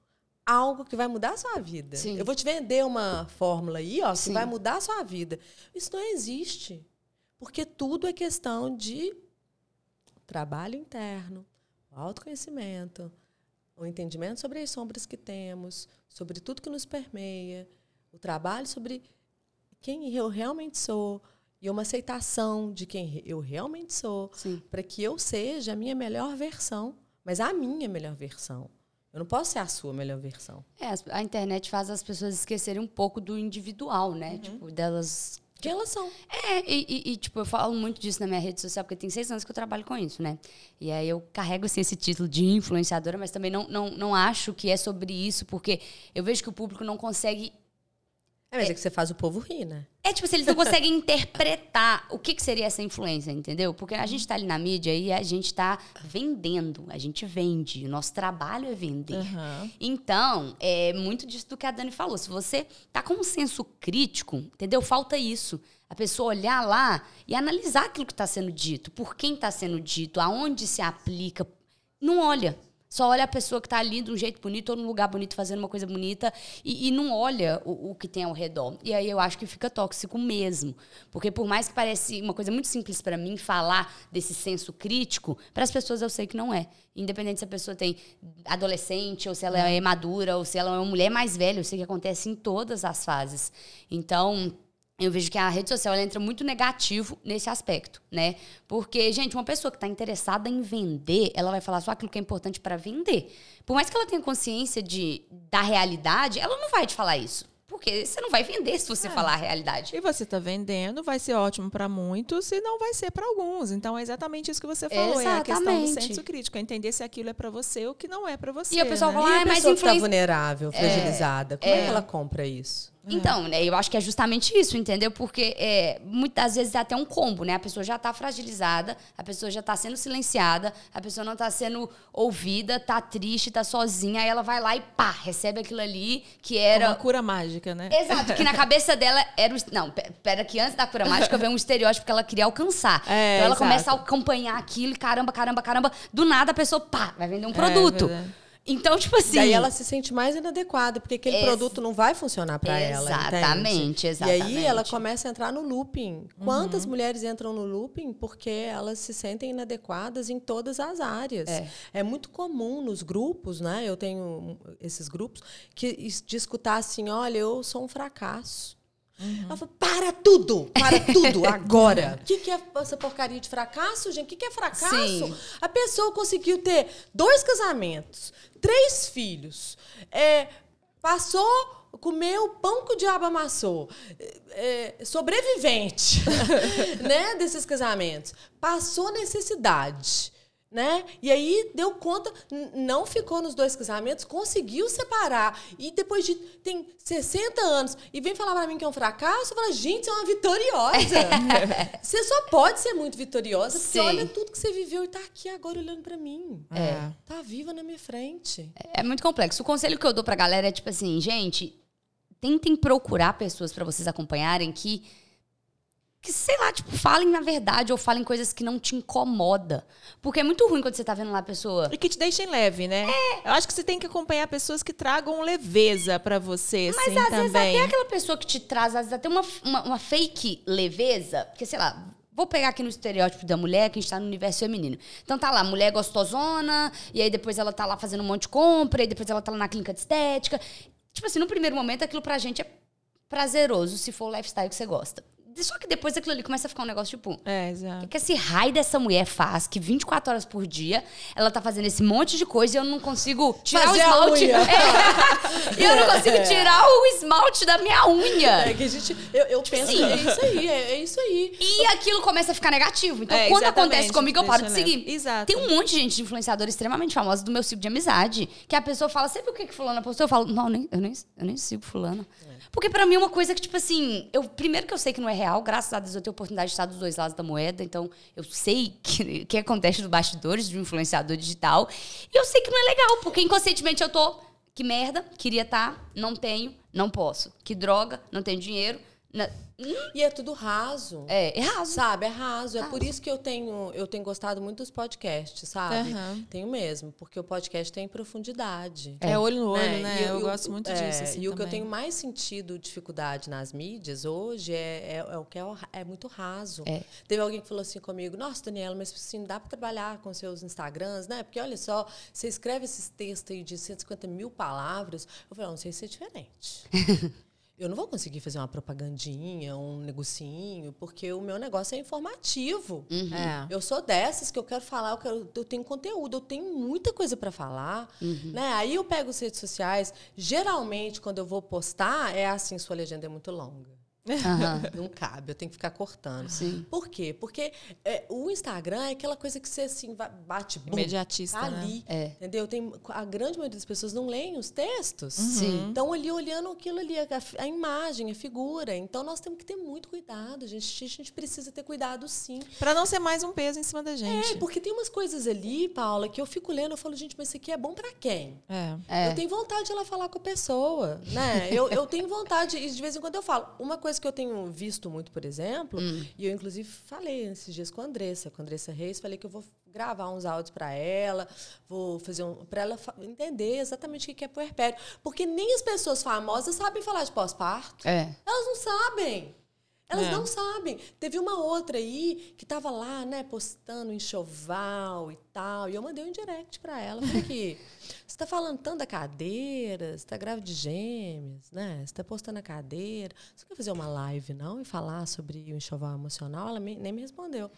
algo que vai mudar a sua vida. Sim. Eu vou te vender uma fórmula aí, ó, Sim. que vai mudar a sua vida. Isso não existe. Porque tudo é questão de trabalho interno, autoconhecimento, o entendimento sobre as sombras que temos, sobre tudo que nos permeia, o trabalho sobre quem eu realmente sou e uma aceitação de quem eu realmente sou, para que eu seja a minha melhor versão, mas a minha melhor versão. Eu não posso ser a sua melhor versão. É, a internet faz as pessoas esquecerem um pouco do individual, né? Uhum. Tipo, delas quem elas são. É, e, e, e, tipo, eu falo muito disso na minha rede social, porque tem seis anos que eu trabalho com isso, né? E aí eu carrego, assim, esse título de influenciadora, mas também não, não, não acho que é sobre isso, porque eu vejo que o público não consegue é, mas é, é que você faz o povo rir, né? É tipo, se eles não conseguem interpretar o que, que seria essa influência, entendeu? Porque a gente está ali na mídia e a gente está vendendo, a gente vende, o nosso trabalho é vender. Uhum. Então, é muito disso do que a Dani falou. Se você tá com um senso crítico, entendeu? Falta isso. A pessoa olhar lá e analisar aquilo que está sendo dito, por quem está sendo dito, aonde se aplica. Não olha. Só olha a pessoa que está ali de um jeito bonito ou num lugar bonito fazendo uma coisa bonita e, e não olha o, o, que tem ao redor. E aí eu acho que fica tóxico mesmo. Porque por mais que pareça uma coisa muito simples para mim falar desse senso crítico, para as pessoas eu sei que não é. Independente se a pessoa tem adolescente ou se ela é madura ou se ela é uma mulher mais velha, eu sei que acontece em todas as fases. Então, eu vejo que a rede social entra muito negativo nesse aspecto, né? Porque, gente, uma pessoa que está interessada em vender, ela vai falar só aquilo que é importante para vender. Por mais que ela tenha consciência de, da realidade, ela não vai te falar isso. Porque você não vai vender se você é. falar a realidade. E você está vendendo, vai ser ótimo para muitos e não vai ser para alguns. Então é exatamente isso que você falou. Exatamente. É a questão do senso crítico. É entender se aquilo é para você ou que não é para você. E a pessoa né? fala, ah, é mais influência. Tá vulnerável, fragilizada. É, Como é que ela compra isso? Então, né, eu acho que é justamente isso, entendeu? Porque é, muitas vezes é até um combo, né? A pessoa já está fragilizada, a pessoa já está sendo silenciada, a pessoa não está sendo ouvida, está triste, está sozinha, aí ela vai lá e pá, recebe aquilo ali que era. Uma cura mágica, né? Exato, que na cabeça dela era o. Não, pera, que antes da cura mágica veio um estereótipo que ela queria alcançar. É, então ela exato. começa a acompanhar aquilo e caramba, caramba, caramba. Do nada a pessoa, pá, vai vender um é, produto. É então, tipo assim. Daí ela se sente mais inadequada, porque aquele produto não vai funcionar para ela. Exatamente, exatamente. E aí ela começa a entrar no looping. Quantas uhum. mulheres entram no looping porque elas se sentem inadequadas em todas as áreas? É. é muito comum nos grupos, né? Eu tenho esses grupos, que de escutar assim: olha, eu sou um fracasso. Uhum. Ela falou, para tudo, para tudo, agora. O que, que é essa porcaria de fracasso, gente? O que, que é fracasso? Sim. A pessoa conseguiu ter dois casamentos, três filhos, é, passou, comeu pão que o diabo amassou, é, sobrevivente né, desses casamentos, passou necessidade né? E aí deu conta, não ficou nos dois casamentos, conseguiu separar. E depois de tem 60 anos e vem falar para mim que é um fracasso, fala, gente, você é uma vitoriosa. você só pode ser muito vitoriosa, porque Sim. olha tudo que você viveu e tá aqui agora olhando para mim. É. Tá viva na minha frente. É muito complexo. O conselho que eu dou pra galera é tipo assim, gente, tentem procurar pessoas para vocês acompanharem que que, sei lá, tipo, falem na verdade ou falem coisas que não te incomoda. Porque é muito ruim quando você tá vendo lá a pessoa. E que te deixem leve, né? É. Eu acho que você tem que acompanhar pessoas que tragam leveza para você, Mas assim, às também. vezes até aquela pessoa que te traz, às vezes até uma, uma, uma fake leveza. Porque, sei lá, Vou pegar aqui no estereótipo da mulher, que a gente tá no universo feminino. Então tá lá, mulher gostosona, e aí depois ela tá lá fazendo um monte de compra, e depois ela tá lá na clínica de estética. Tipo assim, no primeiro momento aquilo pra gente é prazeroso, se for o lifestyle que você gosta. Só que depois aquilo ali começa a ficar um negócio tipo. É, exato. O que, que esse raio dessa mulher faz? Que 24 horas por dia ela tá fazendo esse monte de coisa e eu não consigo tirar Fazer o esmalte. É. e eu não consigo tirar o esmalte da minha unha. É que a gente. Eu, eu penso, Sim. é isso aí, é, é, isso aí. E aquilo começa a ficar negativo. Então, é, quando acontece comigo, eu paro de seguir. Exato. Tem um monte de gente de influenciador extremamente famosa do meu ciclo de amizade. Que a pessoa fala, sempre o que, que fulana postou? Eu falo, não, nem, eu, nem, eu nem sigo fulana. É. Porque para mim é uma coisa que, tipo assim, eu, primeiro que eu sei que não é real, graças a Deus eu tenho oportunidade de estar dos dois lados da moeda, então eu sei que, que acontece nos bastidores de um influenciador digital. E eu sei que não é legal, porque inconscientemente eu tô. Que merda, queria estar, tá, não tenho, não posso. Que droga, não tenho dinheiro. Não, e é tudo raso. É, é raso. Sabe, é raso. raso. É por isso que eu tenho, eu tenho gostado muito dos podcasts, sabe? Uhum. Tenho mesmo, porque o podcast tem profundidade. É, é olho no olho, né? né? Eu, eu, gosto muito é, disso. Assim, e também. o que eu tenho mais sentido dificuldade nas mídias hoje é, é, é o que é, é, muito raso. É. Teve alguém que falou assim comigo: Nossa, Daniela, mas assim, dá para trabalhar com seus Instagrams, né? Porque olha só, você escreve esses textos aí de 150 mil palavras. Eu falei: Não sei se é diferente. eu não vou conseguir fazer uma propagandinha, um negocinho, porque o meu negócio é informativo. Uhum. É. Eu sou dessas que eu quero falar, eu, quero, eu tenho conteúdo, eu tenho muita coisa para falar. Uhum. Né? Aí eu pego as redes sociais. Geralmente, quando eu vou postar, é assim: sua legenda é muito longa. Uhum. Não cabe, eu tenho que ficar cortando. Sim. Por quê? Porque é, o Instagram é aquela coisa que você assim, bate bum, Imediatista. Tá ali. Né? É. Entendeu? Tem, a grande maioria das pessoas não leem os textos. Uhum. Sim. Estão ali olhando aquilo ali, a, a, imagem, a figura. Então nós temos que ter muito cuidado, gente. A gente precisa ter cuidado sim. Para não ser mais um peso em cima da gente. É, porque tem umas coisas ali, Paula, que eu fico lendo, eu falo, gente, mas isso aqui é bom para quem? É. é. Eu tenho vontade de ir lá falar com a pessoa, né? eu, eu tenho vontade, e de vez em quando eu falo. Uma coisa que eu tenho visto visto muito, por exemplo, hum. e eu inclusive falei esses dias com a Andressa, com a Andressa Reis, falei que eu vou gravar uns áudios para ela, vou fazer um para ela entender exatamente o que é puerpério, porque nem as pessoas famosas sabem falar de pós-parto. É. Elas não sabem. Elas é. não sabem. Teve uma outra aí que estava lá, né, postando enxoval e tal. E eu mandei um direct para ela. Falei que você está falando tanto da cadeira, você está grávida de gêmeos, né? Você está postando a cadeira. Você quer fazer uma live, não? E falar sobre o enxoval emocional? Ela me, nem me respondeu.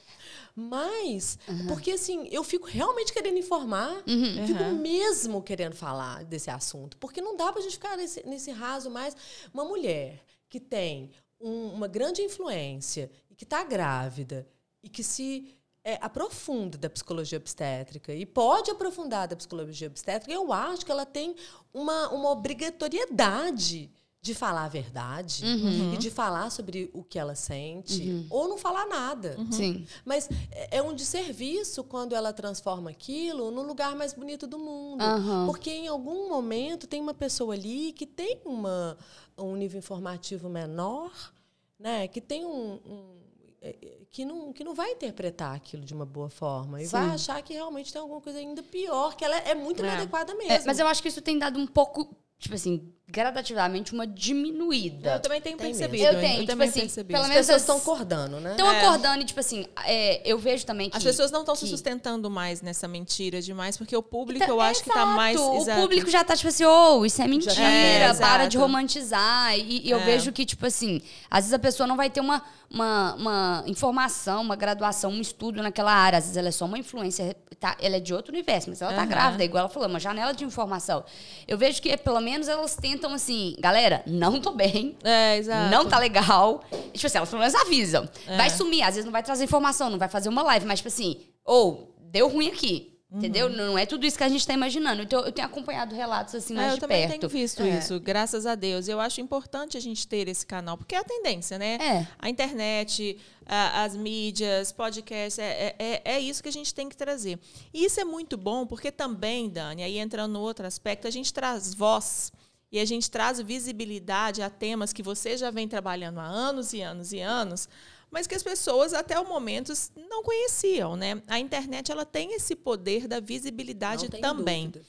Mas, uhum. porque assim, eu fico realmente querendo informar, uhum. fico uhum. mesmo querendo falar desse assunto. Porque não dá para a gente ficar nesse, nesse raso mais. Uma mulher que tem um, uma grande influência e que está grávida e que se é, aprofunda da psicologia obstétrica e pode aprofundar da psicologia obstétrica, eu acho que ela tem uma, uma obrigatoriedade de falar a verdade uhum. e de falar sobre o que ela sente uhum. ou não falar nada. Uhum. Sim. Mas é, é um desserviço quando ela transforma aquilo no lugar mais bonito do mundo. Porque em algum momento tem uma pessoa ali que tem uma, um nível informativo menor, né? que tem um, um é, é, que não, que não vai interpretar aquilo de uma boa forma e Sim. vai achar que realmente tem alguma coisa ainda pior, que ela é, é muito é. inadequada mesmo. É, mas eu acho que isso tem dado um pouco tipo assim, gradativamente uma diminuída. Eu também tenho tem percebido. Eu tenho, eu tipo assim, percebido. pelo menos as pessoas estão acordando, né? Estão é. acordando e tipo assim, é, eu vejo também que as pessoas não estão que... se sustentando mais nessa mentira demais, porque o público então, eu acho exato. que tá mais o exato. público já tá tipo assim, oh, isso é mentira, é, para de romantizar e, e eu é. vejo que tipo assim, às vezes a pessoa não vai ter uma, uma, uma informação, uma graduação, um estudo naquela área, às vezes ela é só uma influência, tá, ela é de outro universo, mas ela tá uhum. grávida, igual ela falou, uma janela de informação. Eu vejo que pelo menos elas tentam então, assim, galera, não tô bem. É, exato. Não tá legal. Tipo assim, elas pelo menos avisam. É. Vai sumir, às vezes não vai trazer informação, não vai fazer uma live, mas, tipo assim, ou oh, deu ruim aqui. Uhum. Entendeu? Não é tudo isso que a gente está imaginando. Então, eu tenho acompanhado relatos assim mais é, de perto. Eu também tenho visto é. isso, graças a Deus. Eu acho importante a gente ter esse canal, porque é a tendência, né? É. A internet, a, as mídias, podcasts, é, é, é, isso que a gente tem que trazer. E isso é muito bom, porque também, Dani, aí entrando no outro aspecto, a gente traz voz e a gente traz visibilidade a temas que você já vem trabalhando há anos e anos e anos, mas que as pessoas até o momento não conheciam, né? A internet ela tem esse poder da visibilidade também. Dúvida.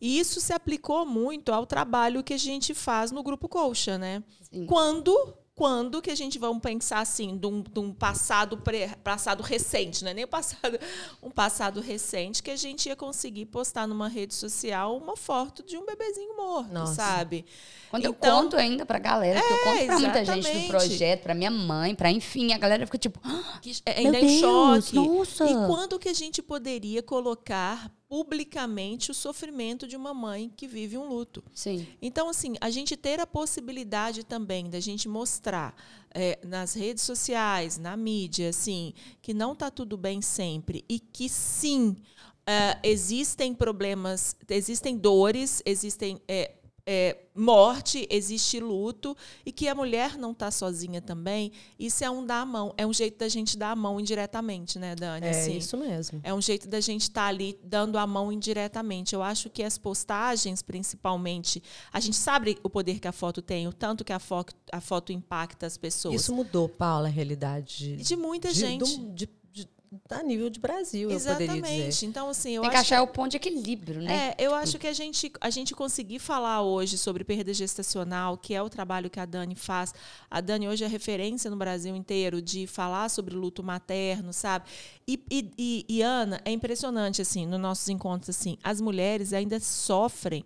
E isso se aplicou muito ao trabalho que a gente faz no grupo Colcha, né? Sim. Quando quando que a gente vamos pensar assim de um, de um passado pré, passado recente, não é nem passado, um passado recente que a gente ia conseguir postar numa rede social uma foto de um bebezinho morto, Nossa. sabe? Quando então, eu conto ainda pra galera, é, que eu conto pra muita gente do projeto, pra minha mãe, pra enfim, a galera fica tipo, ah, ainda em choque. Nossa. E quando que a gente poderia colocar publicamente o sofrimento de uma mãe que vive um luto. Sim. Então, assim, a gente ter a possibilidade também da gente mostrar é, nas redes sociais, na mídia, assim, que não está tudo bem sempre e que sim é, existem problemas, existem dores, existem é, é, morte, existe luto e que a mulher não está sozinha também. Isso é um dar a mão, é um jeito da gente dar a mão indiretamente, né, Dani? É assim, isso mesmo. É um jeito da gente estar tá ali dando a mão indiretamente. Eu acho que as postagens, principalmente, a gente sabe o poder que a foto tem, o tanto que a foto, a foto impacta as pessoas. Isso mudou, Paula, a realidade de, de muita de, gente. De, a nível de Brasil, Exatamente. eu poderia dizer. Então, assim, eu Tem que achar que... o ponto de equilíbrio, né? É, eu acho que a gente, a gente conseguir falar hoje sobre perda gestacional, que é o trabalho que a Dani faz. A Dani hoje é referência no Brasil inteiro de falar sobre luto materno, sabe? E, e, e, e Ana, é impressionante, assim, nos nossos encontros, assim, as mulheres ainda sofrem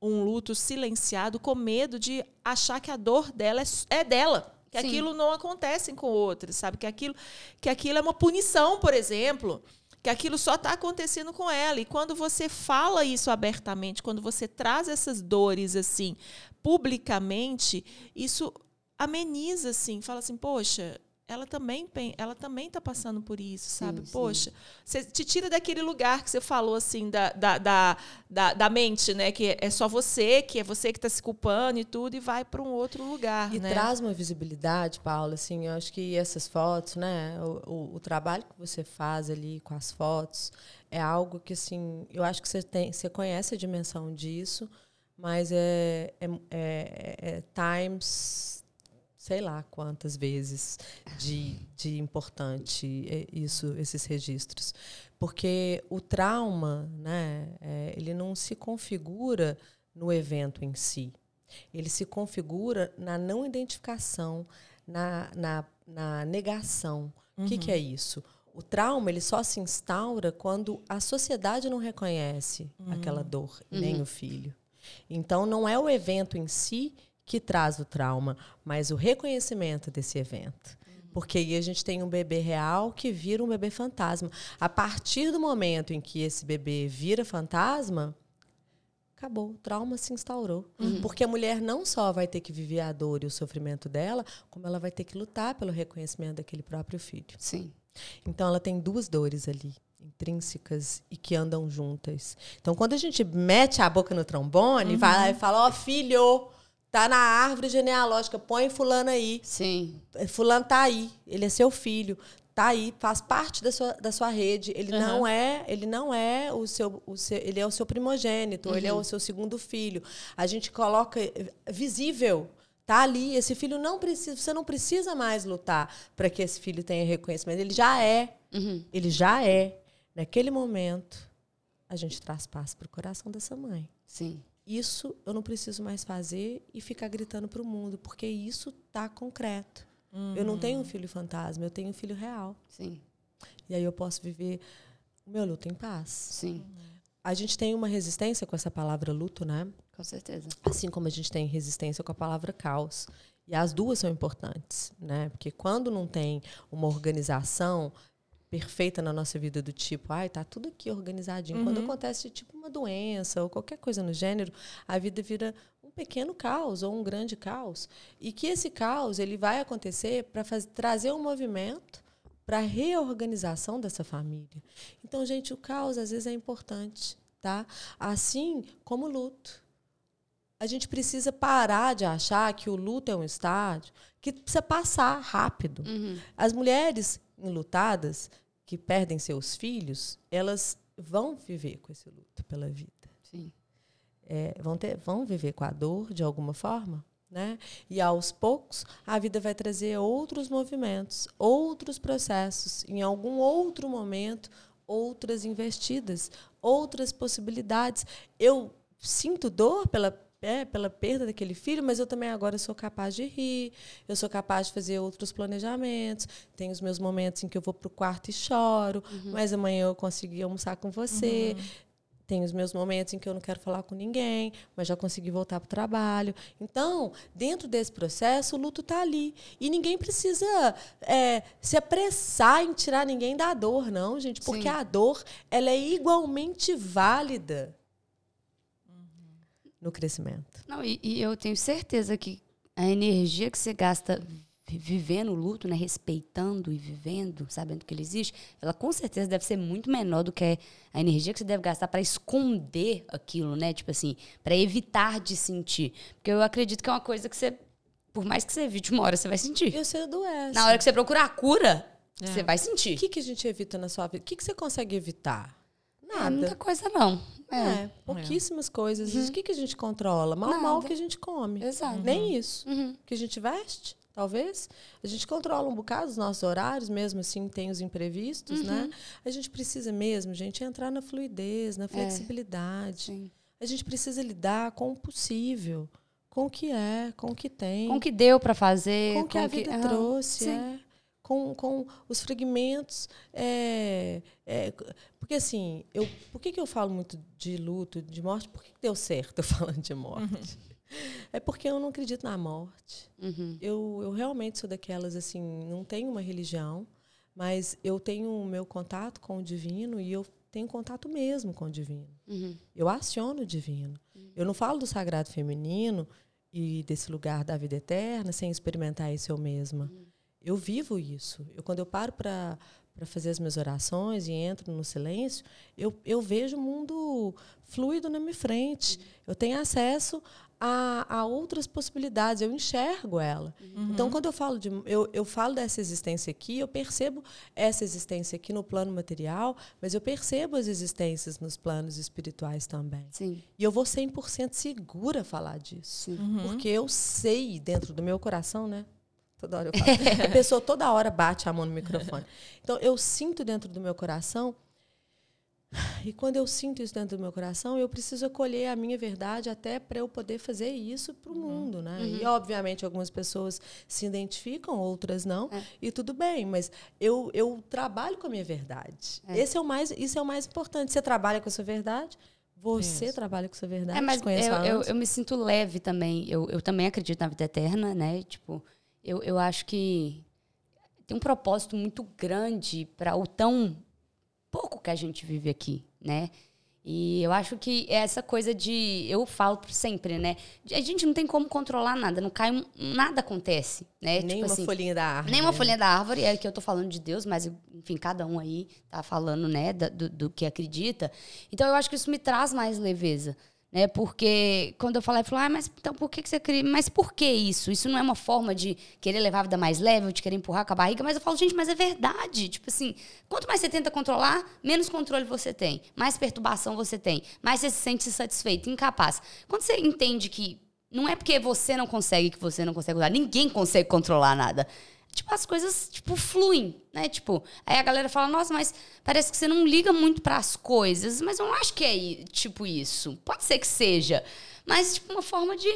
um luto silenciado com medo de achar que a dor dela é, é dela. Que Sim. aquilo não acontece com outros, sabe? Que aquilo, que aquilo é uma punição, por exemplo que aquilo só está acontecendo com ela. E quando você fala isso abertamente, quando você traz essas dores assim publicamente, isso ameniza assim, fala assim, poxa, ela também ela também está passando por isso, sabe? Sim, Poxa, você te tira daquele lugar que você falou assim da, da, da, da, da mente, né? Que é só você, que é você que está se culpando e tudo, e vai para um outro lugar. E né? traz uma visibilidade, Paula. Assim, eu acho que essas fotos, né? O, o, o, trabalho que você faz ali com as fotos é algo que assim, eu acho que você tem, você conhece a dimensão disso, mas é, é, é, é times sei lá quantas vezes de, de importante é isso, esses registros. Porque o trauma, né, é, ele não se configura no evento em si. Ele se configura na não identificação, na, na, na negação. O uhum. que, que é isso? O trauma ele só se instaura quando a sociedade não reconhece uhum. aquela dor, uhum. nem o filho. Então, não é o evento em si que traz o trauma, mas o reconhecimento desse evento. Porque aí a gente tem um bebê real que vira um bebê fantasma. A partir do momento em que esse bebê vira fantasma, acabou, o trauma se instaurou. Uhum. Porque a mulher não só vai ter que viver a dor e o sofrimento dela, como ela vai ter que lutar pelo reconhecimento daquele próprio filho. Sim. Então ela tem duas dores ali intrínsecas e que andam juntas. Então, quando a gente mete a boca no trombone, uhum. vai lá e fala: Ó, oh, filho, Tá na árvore genealógica, põe fulano aí. Sim. Fulano tá aí, ele é seu filho, tá aí, faz parte da sua, da sua rede. Ele uhum. não é, ele não é o seu, o seu, ele é o seu primogênito, uhum. ele é o seu segundo filho. A gente coloca visível, tá ali, esse filho não precisa, você não precisa mais lutar para que esse filho tenha reconhecimento, ele já é. Uhum. Ele já é. Naquele momento, a gente traz paz para o coração dessa mãe. Sim isso eu não preciso mais fazer e ficar gritando para o mundo, porque isso tá concreto. Uhum. Eu não tenho um uhum. filho fantasma, eu tenho um filho real. Sim. E aí eu posso viver o meu luto em paz. Sim. A gente tem uma resistência com essa palavra luto, né? Com certeza. Assim como a gente tem resistência com a palavra caos. E as duas são importantes, né? Porque quando não tem uma organização, perfeita na nossa vida do tipo, ai, tá tudo aqui organizadinho. Uhum. Quando acontece tipo uma doença ou qualquer coisa no gênero, a vida vira um pequeno caos ou um grande caos. E que esse caos ele vai acontecer para trazer um movimento para a reorganização dessa família. Então, gente, o caos às vezes é importante, tá? Assim como o luto. A gente precisa parar de achar que o luto é um estágio que precisa passar rápido. Uhum. As mulheres enlutadas que perdem seus filhos, elas vão viver com esse luto pela vida. Sim. É, vão, ter, vão viver com a dor de alguma forma. Né? E aos poucos a vida vai trazer outros movimentos, outros processos, em algum outro momento, outras investidas, outras possibilidades. Eu sinto dor pela é, pela perda daquele filho, mas eu também agora sou capaz de rir, eu sou capaz de fazer outros planejamentos. Tenho os meus momentos em que eu vou para o quarto e choro, uhum. mas amanhã eu consegui almoçar com você. Uhum. Tem os meus momentos em que eu não quero falar com ninguém, mas já consegui voltar para o trabalho. Então, dentro desse processo, o luto está ali. E ninguém precisa é, se apressar em tirar ninguém da dor, não, gente, porque Sim. a dor ela é igualmente válida no crescimento. Não, e, e, eu tenho certeza que a energia que você gasta vivendo o luto, né, respeitando e vivendo, sabendo que ele existe, ela com certeza deve ser muito menor do que a energia que você deve gastar para esconder aquilo, né? Tipo assim, para evitar de sentir. Porque eu acredito que é uma coisa que você, por mais que você evite uma hora, você vai sentir. E você adoece. Na hora que você procurar a cura, é. você vai sentir. O que, que a gente evita na sua vida? O que, que você consegue evitar? Nada. É, muita coisa não. É, é pouquíssimas coisas. Uhum. O que, que a gente controla? Mal, Nada. mal que a gente come. Exato. Nem isso. Uhum. Que a gente veste, talvez. A gente controla um bocado os nossos horários, mesmo assim tem os imprevistos, né? uhum. né? A gente precisa mesmo, gente, entrar na fluidez, na é. flexibilidade. É. A gente precisa lidar com o possível, com o que é, com o que tem. Com o que deu para fazer. Com o que a vida trouxe, é com, com os fragmentos. É, é, porque assim, eu, por que, que eu falo muito de luto, de morte? Por que, que deu certo eu falando de morte? Uhum. É porque eu não acredito na morte. Uhum. Eu, eu realmente sou daquelas assim, não tenho uma religião, mas eu tenho o meu contato com o divino e eu tenho contato mesmo com o divino. Uhum. Eu aciono o divino. Uhum. Eu não falo do sagrado feminino e desse lugar da vida eterna sem experimentar isso eu mesma. Uhum. Eu vivo isso. Eu quando eu paro para fazer as minhas orações e entro no silêncio, eu, eu vejo o mundo fluido na minha frente. Eu tenho acesso a, a, outras possibilidades, eu enxergo ela. Uhum. Então, quando eu falo de eu, eu falo dessa existência aqui, eu percebo essa existência aqui no plano material, mas eu percebo as existências nos planos espirituais também. Sim. E eu vou 100% segura falar disso. Uhum. Porque eu sei dentro do meu coração, né? Toda hora eu falo. a pessoa toda hora bate a mão no microfone. Então, eu sinto dentro do meu coração e quando eu sinto isso dentro do meu coração, eu preciso acolher a minha verdade até para eu poder fazer isso para o uhum. mundo, né? Uhum. E obviamente algumas pessoas se identificam, outras não, é. e tudo bem. Mas eu, eu trabalho com a minha verdade. É. Esse é o mais, isso é o mais importante. Você trabalha com a sua verdade. Você trabalha com a sua verdade. É, mas eu, eu, eu, me sinto leve também. Eu, eu também acredito na vida eterna, né? Tipo, eu, eu acho que tem um propósito muito grande para o tão pouco que a gente vive aqui, né? E eu acho que essa coisa de. Eu falo sempre, né? A gente não tem como controlar nada, não cai. Nada acontece, né? Nem tipo uma assim, folhinha da árvore. Nem uma né? folhinha da árvore, é que eu tô falando de Deus, mas, enfim, cada um aí tá falando, né, do, do que acredita. Então eu acho que isso me traz mais leveza né? Porque quando eu falei, falou, ah, mas então por que, que você queria? Mas por que isso? Isso não é uma forma de querer levar a vida mais leve, ou de querer empurrar com a barriga, mas eu falo, gente, mas é verdade. Tipo assim, quanto mais você tenta controlar, menos controle você tem, mais perturbação você tem, mais você se sente insatisfeito, incapaz. Quando você entende que não é porque você não consegue que você não consegue controlar, ninguém consegue controlar nada tipo, as coisas, tipo, fluem, né? Tipo, aí a galera fala, nossa, mas parece que você não liga muito para as coisas. Mas eu não acho que é, tipo, isso. Pode ser que seja. Mas, tipo, uma forma de...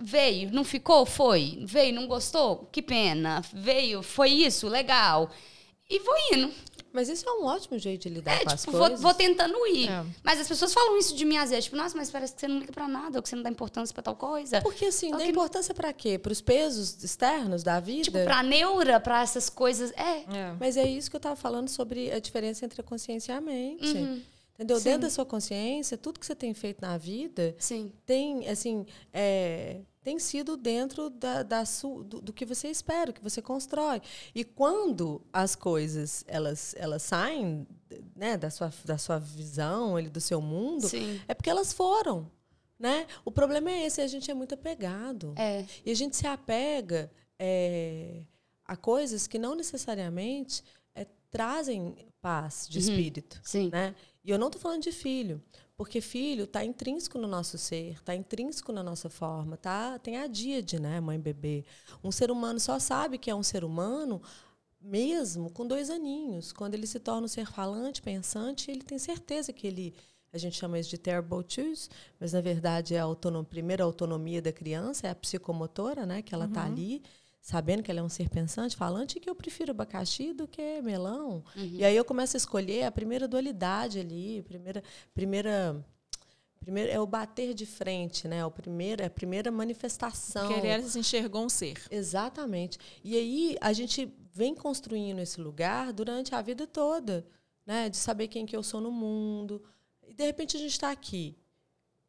Veio, não ficou? Foi. Veio, não gostou? Que pena. Veio, foi isso, legal. E vou indo. Mas isso é um ótimo jeito de lidar é, com tipo, as coisas. Vou, vou tentando ir. É. Mas as pessoas falam isso de mim às vezes. Tipo, nossa, mas parece que você não liga pra nada, ou que você não dá importância pra tal coisa. Porque assim, dá que... importância pra quê? Pros pesos externos da vida? Tipo, pra neura, pra essas coisas. É. é. Mas é isso que eu tava falando sobre a diferença entre a consciência e a mente. Uhum. Entendeu? Sim. Dentro da sua consciência, tudo que você tem feito na vida Sim. tem, assim, é, tem sido dentro da, da su, do, do, que você espera, que você constrói. E quando as coisas elas, elas saem né, da, sua, da sua visão, ele, do seu mundo, Sim. é porque elas foram. Né? O problema é esse, a gente é muito apegado. É. E a gente se apega é, a coisas que não necessariamente é, trazem paz de uhum. espírito. Sim. Né? E eu não estou falando de filho, porque filho está intrínseco no nosso ser, está intrínseco na nossa forma, tá? Tem a díade, né, mãe bebê. Um ser humano só sabe que é um ser humano mesmo com dois aninhos. Quando ele se torna um ser falante, pensante, ele tem certeza que ele a gente chama isso de terrible twos, mas na verdade é a autonom, primeira autonomia da criança, é a psicomotora, né, que ela está uhum. ali sabendo que ela é um ser pensante, falante, que eu prefiro abacaxi do que melão. Uhum. E aí eu começo a escolher a primeira dualidade ali, primeira, primeira, primeira é o bater de frente, né? O primeiro, é a primeira manifestação. Querer ela se enxergou um ser. Exatamente. E aí a gente vem construindo esse lugar durante a vida toda, né? De saber quem que eu sou no mundo. E de repente a gente está aqui,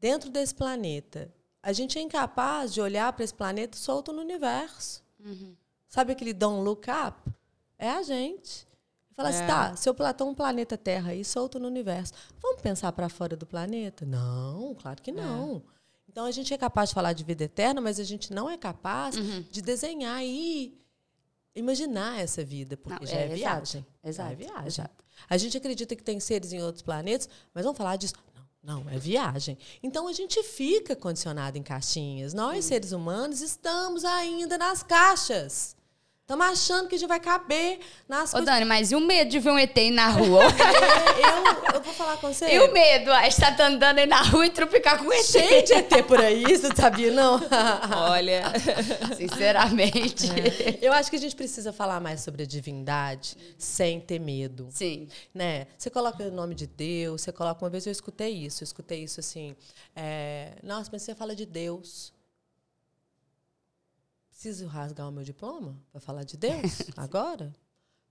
dentro desse planeta. A gente é incapaz de olhar para esse planeta solto no universo. Uhum. Sabe aquele don't look up? É a gente. Fala assim, é. assim, tá, seu Platão, um planeta Terra aí, solto no universo. Vamos pensar para fora do planeta? Não, claro que não. É. Então a gente é capaz de falar de vida eterna, mas a gente não é capaz uhum. de desenhar e imaginar essa vida, porque não, já é, é viagem. Exato, é viagem. Exato. A gente acredita que tem seres em outros planetas, mas vamos falar disso. Não, é viagem. Então a gente fica condicionado em caixinhas. Nós, seres humanos, estamos ainda nas caixas. Estamos achando que a gente vai caber nas Ô, coisas. Dani, mas e o medo de ver um ET aí na rua? É, eu, eu vou falar com você. e o medo? A gente tá andando aí na rua e tropicar com um ET. Cheio de ET por aí, você sabia, não? Olha, Sinceramente. Eu acho que a gente precisa falar mais sobre a divindade sem ter medo. Sim. né? Você coloca o nome de Deus, você coloca. Uma vez eu escutei isso, eu escutei isso assim. é, Nossa, mas você fala de Deus. Preciso rasgar o meu diploma para falar de Deus agora?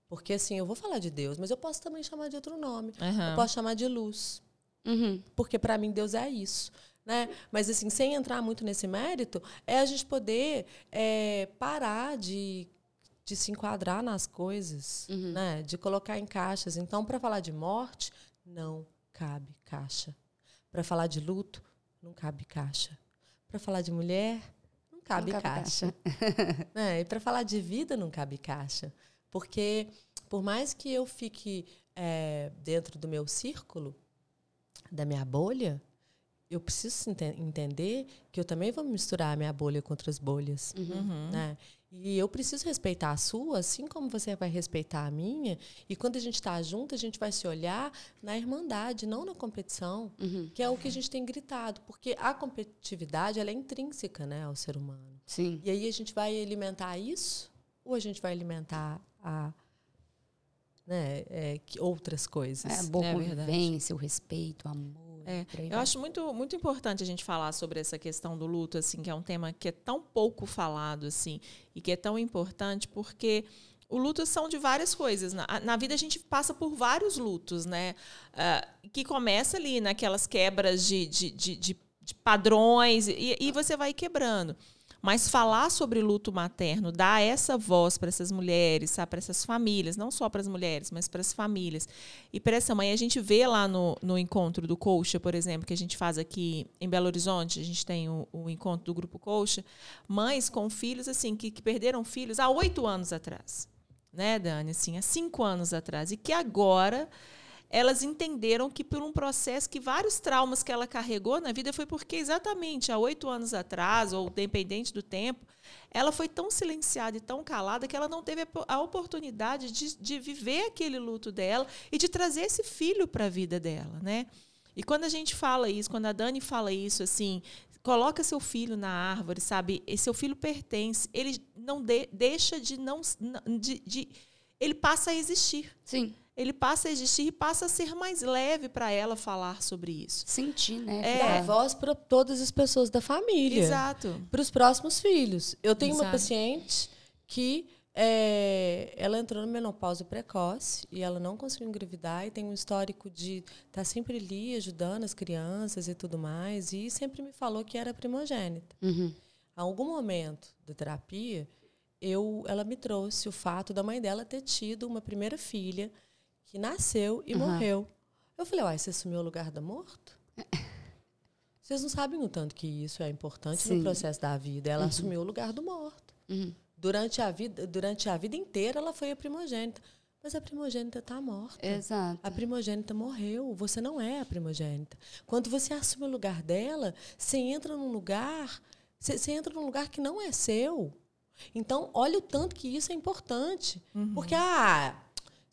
Porque assim, eu vou falar de Deus, mas eu posso também chamar de outro nome. Aham. Eu posso chamar de luz. Uhum. Porque para mim Deus é isso. Né? Mas assim, sem entrar muito nesse mérito, é a gente poder é, parar de, de se enquadrar nas coisas, né? de colocar em caixas. Então, para falar de morte, não cabe caixa. Para falar de luto, não cabe caixa. Para falar de mulher, cabe, cabe caixa. né? E para falar de vida, não cabe caixa. Porque, por mais que eu fique é, dentro do meu círculo, da minha bolha, eu preciso ente- entender que eu também vou misturar a minha bolha com outras bolhas. Uhum. Né? E eu preciso respeitar a sua, assim como você vai respeitar a minha. E quando a gente está junto, a gente vai se olhar na irmandade, não na competição, Uhum. que é o que a gente tem gritado. Porque a competitividade ela é intrínseca né, ao ser humano. Sim. E aí a gente vai alimentar isso ou a gente vai alimentar a, né, é, que- outras coisas? É, a boa É verdade. convivência, o respeito, o amor. É, eu acho muito, muito importante a gente falar sobre essa questão do luto, assim, que é um tema que é tão pouco falado, assim, e que é tão importante porque o luto são de várias coisas. Na, na vida a gente passa por vários lutos, né? Ah, que começa ali naquelas quebras de, de, de, de- de padrões e, e você vai quebrando. Mas falar sobre luto materno, dar essa voz para essas mulheres, para essas famílias, não só para as mulheres, mas para as famílias. E para essa mãe, a gente vê lá no, no encontro do Colcha, por exemplo, que a gente faz aqui em Belo Horizonte, a gente tem o, o encontro do Grupo Colcha, mães com filhos assim que, que perderam filhos há oito anos atrás. Né, Dani? Assim, há cinco anos atrás. E que agora elas entenderam que por um processo que vários traumas que ela carregou na vida foi porque exatamente há oito anos atrás, ou dependente do tempo, ela foi tão silenciada e tão calada que ela não teve a po- a oportunidade de, de viver aquele luto dela e de trazer esse filho para a vida dela, né? E quando a gente fala isso, quando a Dani fala isso, assim, coloca seu filho na árvore, sabe? E seu filho pertence, ele não de- deixa de não de, de ele passa a existir Sim. Ele passa a existir e passa a ser mais leve para ela falar sobre isso. Sentir, né? É. Dar voz para todas as pessoas da família. Exato. Para os próximos filhos. Eu tenho uma Exato. paciente que é, ela entrou na menopausa precoce e ela não conseguiu engravidar e tem um histórico de estar sempre ali ajudando as crianças e tudo mais e sempre me falou que era primogênita. Uhum. A algum momento da terapia, eu, ela me trouxe o fato da mãe dela ter tido uma primeira filha que nasceu e Uhum. morreu. Eu falei, uai, você assumiu o lugar da morto? Vocês não sabem o tanto que isso é importante Sim. no processo da vida. Ela assumiu o lugar do morto. Uhum. Durante a vida, durante a vida inteira, ela foi a primogênita. Mas a primogênita está morta. Exato. A primogênita morreu. Você não é a primogênita. Quando você assume o lugar dela, você entra num lugar, você, você entra num lugar que não é seu. Então, olha o tanto que isso é importante. Porque, ah,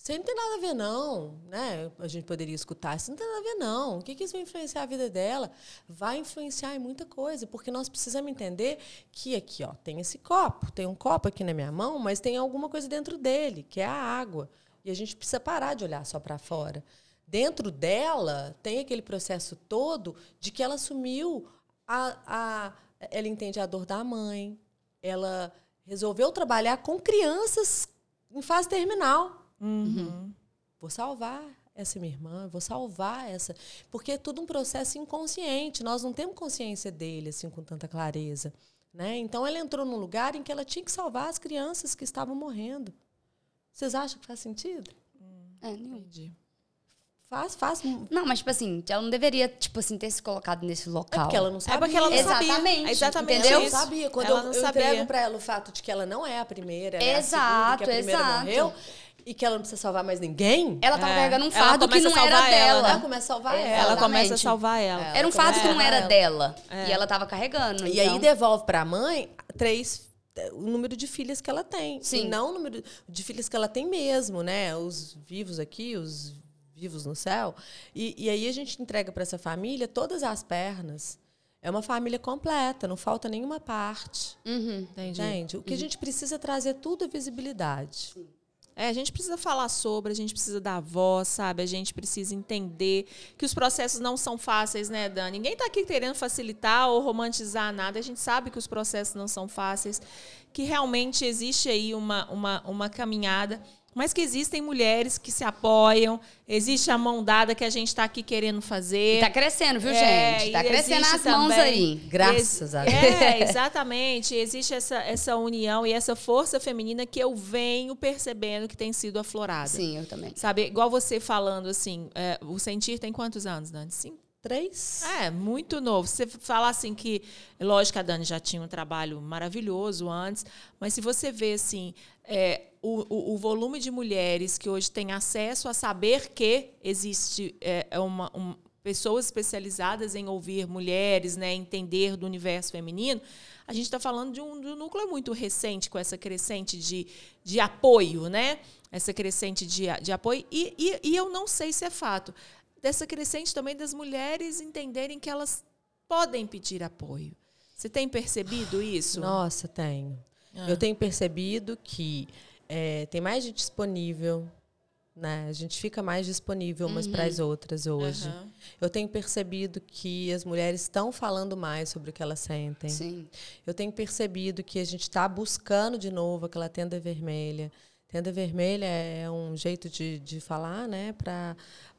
isso aí não tem nada a ver, não. Né? A gente poderia escutar, isso não tem nada a ver, não. O que, que isso vai influenciar a vida dela? Vai influenciar em muita coisa, porque nós precisamos entender que aqui, ó, tem esse copo, tem um copo aqui na minha mão, mas tem alguma coisa dentro dele, que é a água. E a gente precisa parar de olhar só para fora. Dentro dela tem aquele processo todo de que ela assumiu a, a ela entende a dor da mãe, ela resolveu trabalhar com crianças em fase terminal. Uhum. Vou salvar essa minha irmã, vou salvar essa. Porque é tudo um processo inconsciente. Nós não temos consciência dele assim com tanta clareza. Né? Então ela entrou num lugar em que ela tinha que salvar as crianças que estavam morrendo. Vocês acham que faz sentido? É, nenhum. Entendi. Faz, faz. É Não, mas, tipo assim, ela não deveria, tipo assim, ter se colocado nesse local. porque ela não sabia. É porque ela não Exatamente. sabia. É exatamente Entendeu? Ela não sabia. Quando ela eu, não eu sabia. entrego para ela o fato de que ela não é a primeira, ela é a segunda, Exato, que a primeira exato. morreu, e que ela não precisa salvar mais ninguém, Ela tava É. carregando um Ela fardo que não era salvar ela, dela. ela começa a salvar É, ela. Ela começa a salvar ela. Era um Ela fardo que não era ela. dela. É. E ela tava carregando. E então. aí devolve para a mãe três, o número de filhas que ela tem. Sim. E não o número de filhas que ela tem mesmo, né? Os vivos aqui, os vivos no céu. E, e aí a gente entrega para essa família todas as pernas. É uma família completa, não falta nenhuma parte. Uhum. Entendi. Entende? O que a gente precisa é trazer tudo é visibilidade. É, a gente precisa falar sobre, a gente precisa dar voz, sabe? A gente precisa entender que os processos não são fáceis, né, Dani? Ninguém está aqui querendo facilitar ou romantizar nada. A gente sabe que os processos não são fáceis, que realmente existe aí uma, uma, uma caminhada mas que existem mulheres que se apoiam, existe a mão dada que a gente está aqui querendo fazer. Está crescendo, viu, É, gente? Está crescendo as mãos também- aí. Graças a Deus. É, exatamente. Existe essa, essa união e essa força feminina que eu venho percebendo que tem sido aflorada. Sim, eu também. Sabe, igual você falando assim, é, o Sentir tem quantos anos, Dani? Cinco? Três. É, muito novo. Você falar assim que, lógico a Dani já tinha um trabalho maravilhoso antes, mas se você vê assim, é, o, o, o volume de mulheres que hoje têm acesso a saber que existe é, é uma, um- pessoas especializadas em ouvir mulheres, né, entender do universo feminino, a gente está falando de um, de um núcleo muito recente, com essa crescente de, de apoio, né? Essa crescente de, de apoio. E, e, e eu não sei se é fato dessa crescente também das mulheres entenderem que elas podem pedir apoio. Você tem percebido isso? Nossa, tenho. Eu tenho percebido que é, tem mais gente disponível, né? A gente fica mais disponível umas para as outras hoje. Aham. Eu tenho percebido que as mulheres estão falando mais sobre o que elas sentem. Sim. Eu tenho percebido que a gente está buscando de novo aquela tenda vermelha. Tenda vermelha é um jeito de, de falar, né, para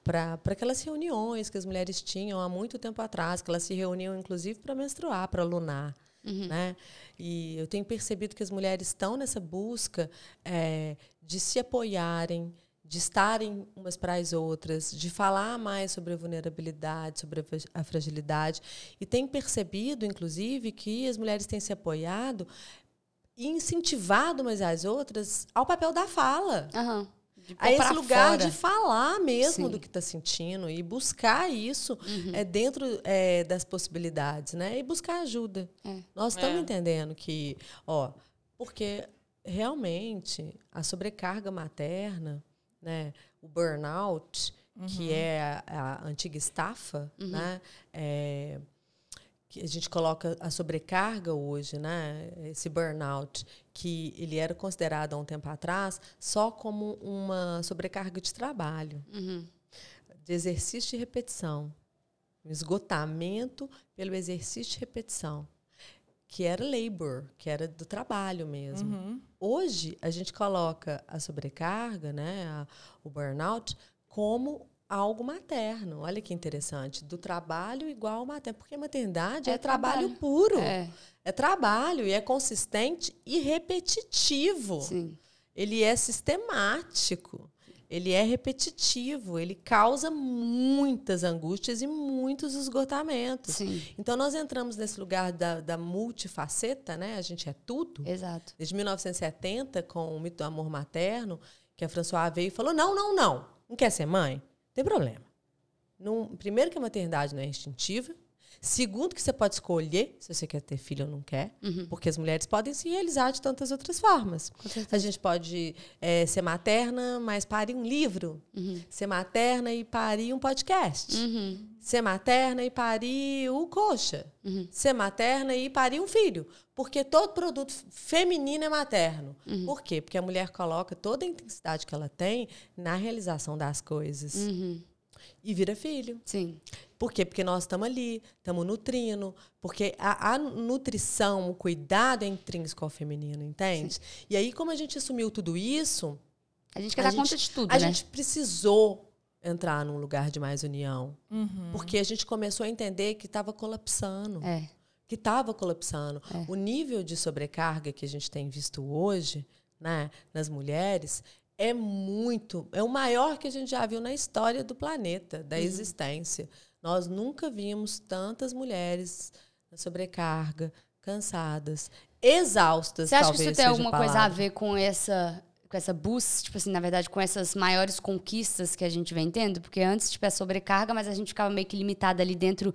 para aquelas reuniões que as mulheres tinham há muito tempo atrás, que elas se reuniam inclusive para menstruar, para lunar. Né? E eu tenho percebido que as mulheres estão nessa busca é, de se apoiarem, de estarem umas para as outras, de falar mais sobre a vulnerabilidade, sobre a fra- a fragilidade. E tenho percebido, inclusive, que as mulheres têm se apoiado e incentivado umas às outras ao papel da fala. Aham. A esse lugar fora. de falar mesmo Sim. Uhum. do que está sentindo e buscar isso é, dentro é, das possibilidades, né? E buscar ajuda. É. Nós estamos É. entendendo que, ó, porque realmente a sobrecarga materna, né? O burnout, que é a, a antiga estafa, né? Que a gente coloca a sobrecarga hoje, né? Esse burnout, que ele era considerado há um tempo atrás só como uma sobrecarga de trabalho, Uhum. de exercício de repetição, um esgotamento pelo exercício de repetição, que era labor, que era do trabalho mesmo. Uhum. Hoje a gente coloca a sobrecarga, né, a- o burnout, como algo materno. Olha que interessante, do trabalho igual ao materno, porque a maternidade é, É trabalho, trabalho. puro. É, É trabalho e é consistente e repetitivo. sim. Ele é sistemático. Ele é repetitivo, ele causa muitas angústias e muitos esgotamentos. Sim, Então, nós entramos nesse lugar da, da multifaceta, né? A gente é tudo. exato. Desde 1970, com o mito do amor materno, que a François veio e falou: não, não, não. Não quer ser mãe? Tem problema. Não- primeiro, que a maternidade não é instintiva. Segundo, que você pode escolher se você quer ter filho ou não quer, porque as mulheres podem se realizar de tantas outras formas. A gente pode eh, ser materna, mas parir um livro. Ser materna e parir um podcast. Uhum. Ser materna e parir o coxa. Ser materna e parir um filho. Porque todo produto feminino é materno. Por quê? Porque a mulher coloca toda a intensidade que ela tem na realização das coisas. Uhum. E vira filho. Sim. Por quê? Porque nós estamos ali, estamos nutrindo. Porque a, a nutrição, o cuidado é intrínseco ao feminino, entende? E aí, como a gente assumiu tudo isso, A gente quer A dar gente- conta de tudo, a né? gente precisou entrar num lugar de mais união. Uhum. Porque a gente começou a entender que estava colapsando. É. Que estava colapsando. É. O nível de sobrecarga que a gente tem visto hoje né, nas mulheres é muito. É o maior que a gente já viu na história do planeta, da existência. Nós nunca vimos tantas mulheres na sobrecarga, cansadas, exaustas. Você acha que isso tem alguma coisa a ver com essa com essa busca, tipo assim, na verdade, com essas maiores conquistas que a gente vem tendo? Porque antes, tipo, é sobrecarga, mas a gente ficava meio que limitada ali dentro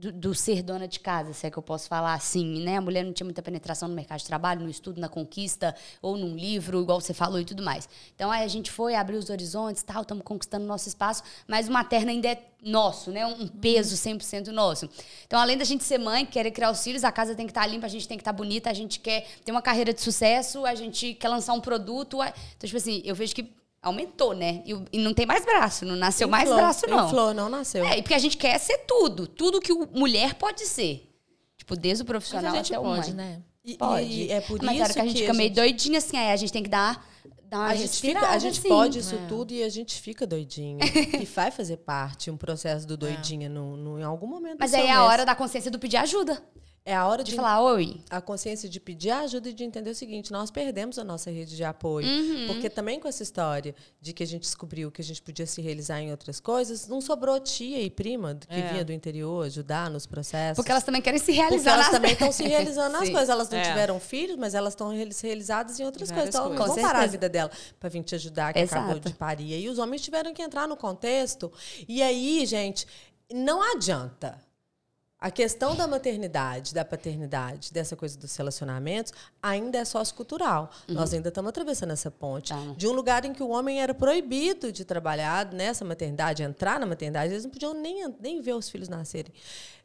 do, ser dona de casa, se é que eu posso falar assim, né? A mulher não tinha muita penetração no mercado de trabalho, no estudo, na conquista, ou num livro, igual você falou e tudo mais. Então aí a gente foi, abriu os horizontes, tal, estamos conquistando nosso espaço, mas o materno ainda é nosso, né? Um peso 100% nosso. Então, além da gente ser mãe, querer criar os filhos, a casa tem que estar tá limpa, a gente tem que estar tá bonita, a gente quer ter uma carreira de sucesso, a gente quer lançar um produto. Então, tipo assim, eu vejo que aumentou, né? E, e, não tem mais braço, não nasceu inflou, mais braço, não. Inflou, não nasceu. É, porque a gente quer ser tudo. Tudo que mulher pode ser. Tipo, desde o profissional até o pode, né? E, pode. E, é por Mas isso que a gente que fica a meio gente... doidinha assim, aí a gente tem que dar, dar a gente fica, a gente assim. pode isso É. tudo e a gente fica doidinha. e vai fazer parte um processo do doidinha no, no, em algum momento. Mas aí é a hora da consciência do pedir ajuda. É a hora De de, falar, oi. a consciência de pedir ajuda e de entender o seguinte: nós perdemos a nossa rede de apoio. Uhum. Porque também com essa história de que a gente descobriu que a gente podia se realizar em outras coisas, não sobrou tia e prima que É. vinha do interior ajudar nos processos. Porque elas também querem se Porque realizar elas nas- também estão se realizando nas coisas. Elas não É. tiveram filhos, mas elas estão reali- realizadas em outras coisas. várias Então, elas não coisas. vão parar a vida dela para vir te ajudar, que Exato. acabou de parir. E os homens tiveram que entrar no contexto. E aí, gente, não adianta. A questão da maternidade, da paternidade, dessa coisa dos relacionamentos, ainda é sociocultural. Nós ainda estamos atravessando essa ponte. Tá. De um lugar em que o homem era proibido de trabalhar nessa maternidade, entrar na maternidade, eles não podiam nem, nem ver os filhos nascerem.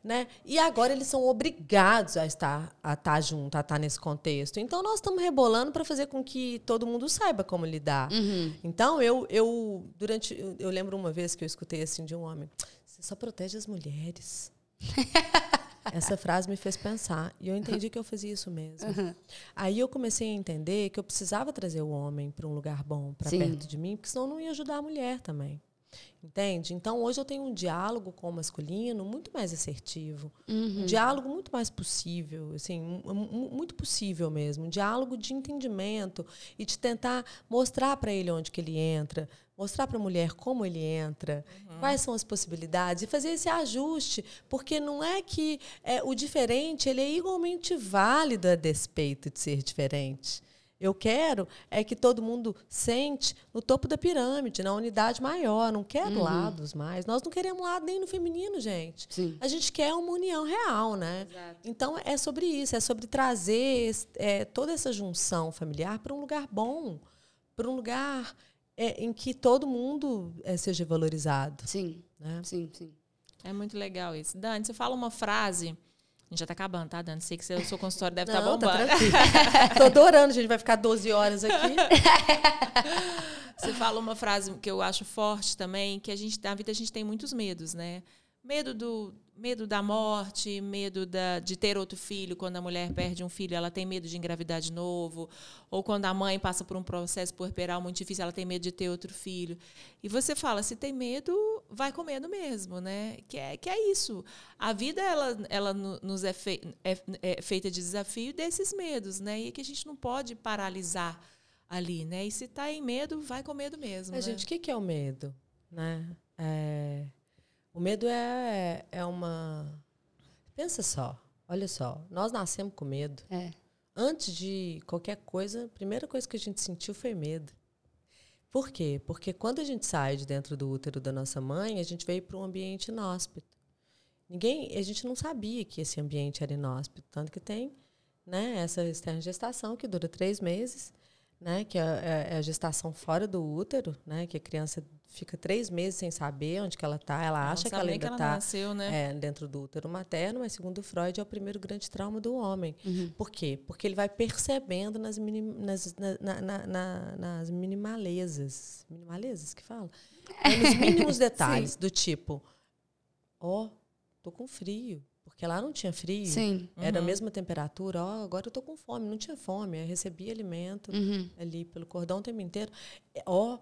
Né? E agora eles são obrigados a estar, a estar junto, a estar nesse contexto. Então nós estamos rebolando para fazer com que todo mundo saiba como lidar. Então eu, eu durante eu, lembro uma vez que eu escutei assim de um homem: "Você só protege as mulheres". Essa frase me fez pensar e eu entendi que eu fazia isso mesmo. Aí eu comecei a entender que eu precisava trazer o homem para um lugar bom, para perto de mim, porque senão não ia ajudar a mulher também. Entende? Então hoje eu tenho um diálogo com o masculino muito mais assertivo, Uhum. um diálogo muito mais possível, assim, mu- mu- muito possível mesmo, um diálogo de entendimento e de tentar mostrar para ele onde que ele entra, mostrar para a mulher como ele entra, quais são as possibilidades e fazer esse ajuste, porque não é que é, o diferente ele é igualmente válido a despeito de ser diferente. Eu quero é que todo mundo sente no topo da pirâmide, na unidade maior. Não quero lados mais. Nós não queremos lado nem no feminino, gente. Sim. A gente quer uma união real, né? Então é sobre isso, é sobre trazer é, toda essa junção familiar para um lugar bom, para um lugar é, em que todo mundo é, seja valorizado. Sim, Né? sim, sim. É muito legal isso. Dani, você fala uma frase. A gente já tá acabando, tá, Dani? Sei que o seu consultório deve estar Não, tá bombando. tranquilo. Tô adorando, a gente vai ficar 12 horas aqui. Você fala uma frase que eu acho forte também, que a gente na vida a gente tem muitos medos, né? Medo do medo da morte, medo da, de ter outro filho, quando a mulher perde um filho, ela tem medo de engravidar de novo, ou quando a mãe passa por um processo puerperal muito difícil, ela tem medo de ter outro filho. E você fala, se tem medo, vai com medo mesmo, né? Que é, que é isso. A vida ela, ela no- nos é, fei- é- é feita de desafio desses medos, né? E que a gente não pode paralisar ali, né? E se tá em medo, vai com medo mesmo. É, né? gente, o que que é o medo? Né? É, o medo é, é uma. Pensa só, olha só. Nós nascemos com medo. É. Antes de qualquer coisa, a primeira coisa que a gente sentiu foi medo. Por quê? Porque quando a gente sai de dentro do útero da nossa mãe, a gente veio para um ambiente inóspito. Ninguém, a gente não sabia que esse ambiente era inóspito, tanto que tem, né, essa externa gestação que dura três meses, né, que é, é- é a gestação fora do útero, né, que a criança fica três meses sem saber onde que ela está, ela Não acha que ela ainda está né? é, dentro do útero materno, mas segundo Freud é o primeiro grande trauma do homem. Uhum. Por quê? Porque ele vai percebendo nas, minim, nas, na- na- na- na- nas minimalezas. Minimalezas que fala? É, nos mínimos detalhes, do tipo, ó, tô com frio. Porque lá não tinha frio. Sim. Era a Uhum. mesma temperatura. Ó, agora eu tô com fome. Não tinha fome. Eu recebia alimento Uhum. ali pelo cordão o tempo inteiro. É, Ó,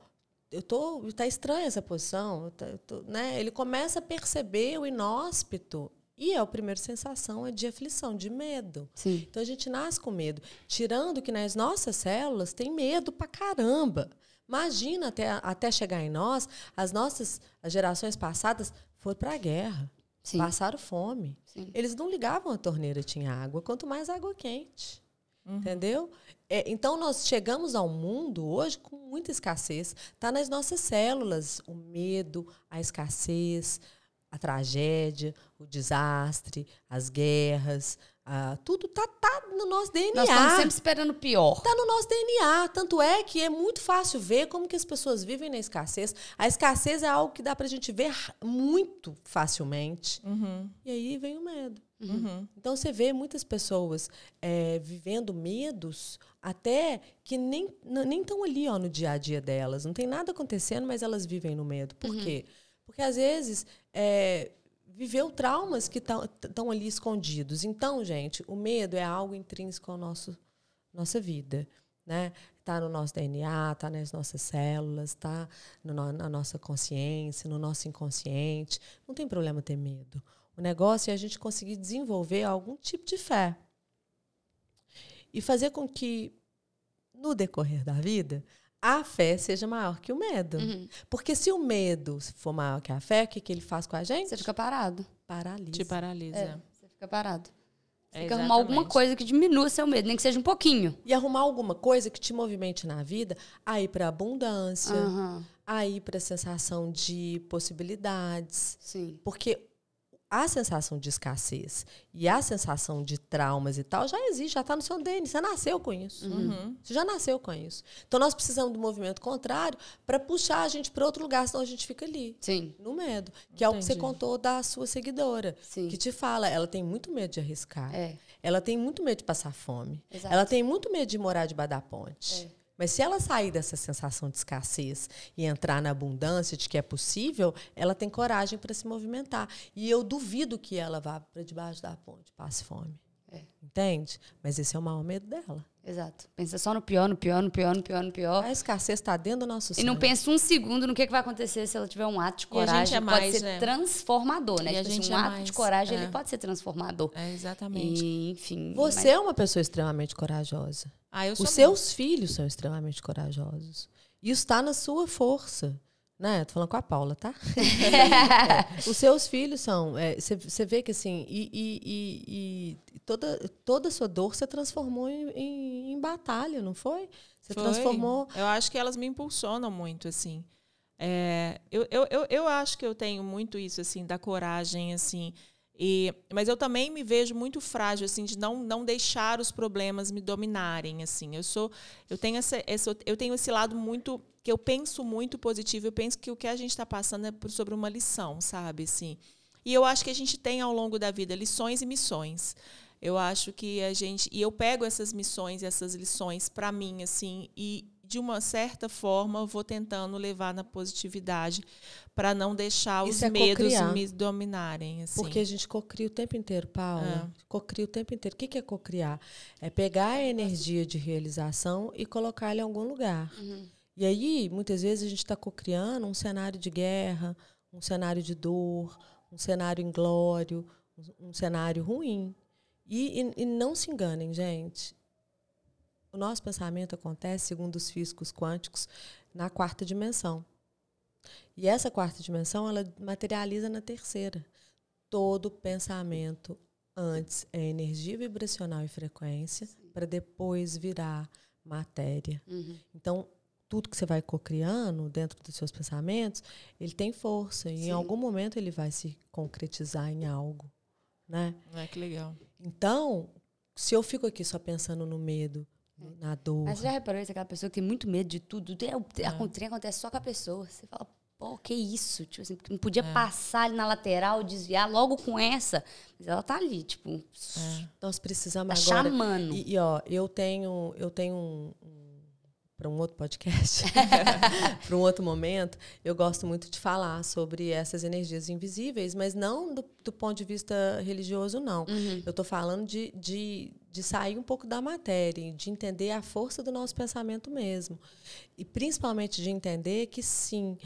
eu tô, tá estranha essa posição, eu tô- né? Ele começa a perceber o inóspito e é a primeira sensação é de aflição, de medo. Sim. Então a gente nasce com medo, tirando que nas nossas células tem medo pra caramba. Imagina até, até chegar em nós, as nossas as gerações passadas foram para a guerra, Sim. passaram fome. Sim. Eles não ligavam a torneira tinha água, quanto mais água quente. Uhum. Entendeu? É, então, nós chegamos ao mundo hoje com muita escassez. Está nas nossas células o medo, a escassez, a tragédia, o desastre, as guerras, ah, tudo tá, tá no nosso DNA. Nós estamos sempre esperando o pior. Tá no nosso DNA. Tanto é que é muito fácil ver como que as pessoas vivem na escassez. A escassez é algo que dá pra gente ver muito facilmente. Uhum. E aí vem o medo. Uhum. Então você vê muitas pessoas é, vivendo medos até que nem nem estão ali ó, no dia a dia delas. Não tem nada acontecendo, mas elas vivem no medo. Por quê? Porque às vezes é, viveu traumas que estão ali escondidos. Então, gente, o medo é algo intrínseco à nossa vida. Né? Está no nosso DNA, está nas nossas células, está na nossa consciência, no nosso inconsciente. Não tem problema ter medo. O negócio é a gente conseguir desenvolver algum tipo de fé. E fazer com que, no decorrer da vida, a fé seja maior que o medo. Uhum. Porque se o medo for maior que a fé, o que, que ele faz com a gente? Você fica parado. Paralisa. Te paralisa. É, você fica parado. Você É, tem que arrumar alguma coisa que diminua seu medo, nem que seja um pouquinho. E arrumar alguma coisa que te movimente na vida a ir para abundância, Aham, a ir para a sensação de possibilidades. sim. Porque a sensação de escassez e a sensação de traumas e tal já existe, já está no seu DNA. Você nasceu com isso. Uhum. Você já nasceu com isso. Então nós precisamos do movimento contrário para puxar a gente para outro lugar, senão a gente fica ali. Sim, No medo. Que é o que você Entendi. contou da sua seguidora. sim. Que te fala, ela tem muito medo de arriscar. É, Ela tem muito medo de passar fome. exato. Ela tem muito medo de morar debaixo da ponte. É. Mas se ela sair dessa sensação de escassez e entrar na abundância de que é possível, ela tem coragem para se movimentar. E eu duvido que ela vá para debaixo da ponte, passe fome. É. Entende? Mas esse é o maior medo dela. Exato. Pensa só no pior, no pior, no pior, no pior, no pior. A escassez está dentro do nosso E não sangue. pensa um segundo no que, que vai acontecer se ela tiver um ato de E a gente coragem. é pode mais, ser né? transformador, né? E a Tipo assim, gente um é ato mais, de coragem, é. ele pode ser transformador. É, exatamente. E, enfim. Você é uma pessoa extremamente corajosa. Ah, Os seus filhos são extremamente corajosos. Isso está na sua força. Né? Tô falando com a Paula, tá? É. Os seus filhos são. Você vê que assim. E, e- e- e toda, toda a sua dor você transformou em, em- em batalha, não foi? Você transformou. Eu acho que elas me impulsionam muito, assim. É, eu, eu, eu, eu acho que eu tenho muito isso, assim, da coragem, assim. E, mas eu também me vejo muito frágil, assim, de não, não deixar os problemas me dominarem, assim. Eu sou, eu tenho essa, essa- eu tenho esse lado muito que eu penso muito positivo. Eu penso que o que a gente está passando é sobre uma lição, sabe, assim. E eu acho que a gente tem ao longo da vida lições e missões. Eu acho que a gente e eu pego essas missões essas lições para mim assim e de uma certa forma vou tentando levar na positividade para não deixar os Isso é medos cocriar. me dominarem assim. Porque a gente cocria o tempo inteiro, Paula. É. Cocria o tempo inteiro. O que é cocriar? É pegar a energia de realização e colocar ela em algum lugar. Uhum. E aí, muitas vezes, a gente está cocriando um cenário de guerra, um cenário de dor, um cenário inglório, um, um cenário ruim. E, e- e não se enganem, gente. O nosso pensamento acontece, segundo os físicos quânticos, na quarta dimensão. E essa quarta dimensão, ela materializa na terceira. Todo pensamento antes é energia vibracional e frequência, para depois virar matéria. Uhum. Então, tudo que você vai cocriando dentro dos seus pensamentos, ele tem força. E Sim. em algum momento ele vai se concretizar em algo, né? É que legal. Então, se eu fico aqui só pensando no medo, na dor, Mas você já reparou isso? Aquela pessoa que tem muito medo de tudo. tem- o- É. A trem acontece só com a pessoa. Você fala, pô, que isso? Tipo assim, não podia É. passar ali na lateral, desviar logo com essa. Mas ela tá ali, tipo, É. nós tá precisamos agora. chamando. E, e, ó, eu tenho, eu tenho um, para um outro podcast, para um outro momento, eu gosto muito de falar sobre essas energias invisíveis, mas não do, do ponto de vista religioso, não. Uhum. Eu estou falando de, de, de sair um pouco da matéria, de entender a força do nosso pensamento mesmo. E principalmente de entender que sim,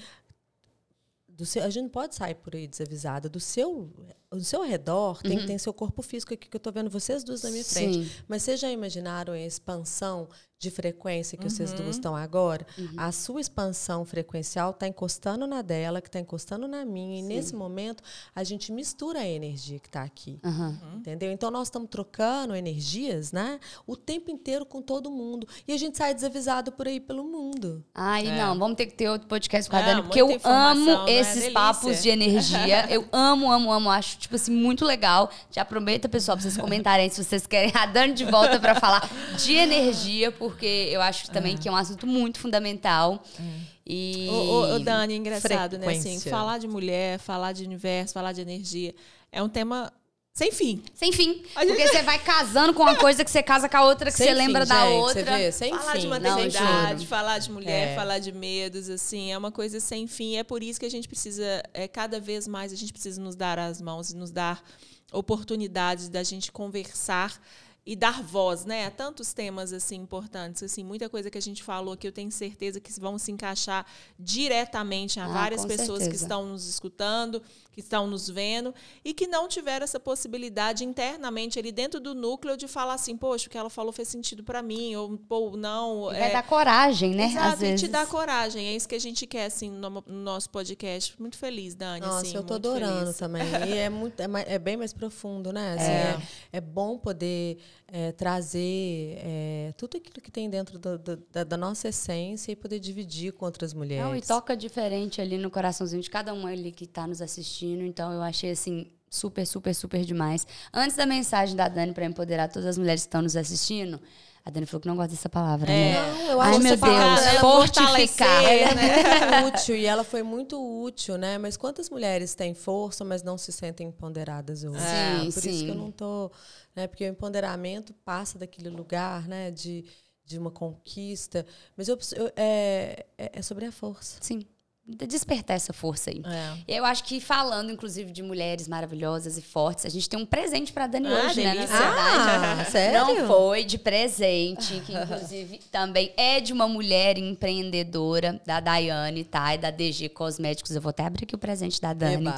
do seu, a gente não pode sair por aí desavisada. Do seu, do seu redor tem, tem seu corpo físico aqui, que eu estou vendo vocês duas na minha frente. Sim. Mas vocês já imaginaram a expansão de frequência que uhum. vocês duas estão agora, uhum. a sua expansão frequencial está encostando na dela, que está encostando na minha. Sim. E nesse momento, a gente mistura a energia que está aqui. Uhum. Entendeu? Então, nós estamos trocando energias né, o tempo inteiro com todo mundo. E a gente sai desavisado por aí pelo mundo. Ai, é. não, vamos ter que ter outro podcast com a Dani, porque eu amo é esses papos de energia. Eu amo, amo, amo. Acho, tipo assim, muito legal. Já aproveita, pessoal, para vocês comentarem se vocês querem a Dani de volta para falar de energia, porque eu acho também é. que é um assunto muito fundamental. É. E... Ô, ô, Dani, é engraçado, Frequência. né? Assim, falar de mulher, falar de universo, falar de energia é um tema sem fim. Sem fim. Porque você vai casando com uma coisa que você casa com a outra que Sem você fim, lembra da outra. Você vê? Sem falar fim. de maternidade, falar de mulher, é. falar de medos, assim, é uma coisa sem fim. É por isso que a gente precisa, é, cada vez mais, a gente precisa nos dar as mãos e nos dar oportunidades da gente conversar e dar voz, né, a tantos temas assim importantes, assim, muita coisa que a gente falou que eu tenho certeza que vão se encaixar diretamente a ah, várias pessoas certeza. que estão nos escutando, que estão nos vendo e que não tiveram essa possibilidade internamente ali dentro do núcleo de falar assim, poxa, o que ela falou fez sentido para mim ou, ou não. E vai é... dar coragem, né? Exato, Às vezes. te dá coragem. É isso que a gente quer assim no, no nosso podcast. Muito feliz, Dani. Nossa, assim, eu tô adorando feliz. também. E é muito, é, mais, é, bem mais profundo, né? Assim, é. é. é bom poder é, trazer é, tudo aquilo que tem dentro do, do, da, da, nossa essência e poder dividir com outras mulheres. Não, e toca diferente ali no coraçãozinho de cada um ali que está nos assistindo assistindo, então eu achei assim super, super, super demais. Antes da mensagem da Dani para empoderar todas as mulheres que estão nos assistindo, a Dani falou que não gosta dessa palavra, é. né? Não, eu acho Ai, meu Deus, ela fortificar. Ela é muito útil e ela foi muito útil, né? Mas quantas mulheres têm força, mas não se sentem empoderadas hoje? É, Por sim. isso que eu não tô, né? Porque o empoderamento passa daquele lugar, né? De, de uma conquista, mas eu, eu é, é, é sobre a força. Sim despertar essa força aí. É. Eu acho que falando, inclusive, de mulheres maravilhosas e fortes, a gente tem um presente para Dani ah, hoje, delícia. né? Na verdade. Ah, sério? Não foi de presente, que inclusive também é de uma mulher empreendedora, da Daiane, tá? E da DG Cosméticos. Eu vou até abrir aqui o presente da Dani. Eba.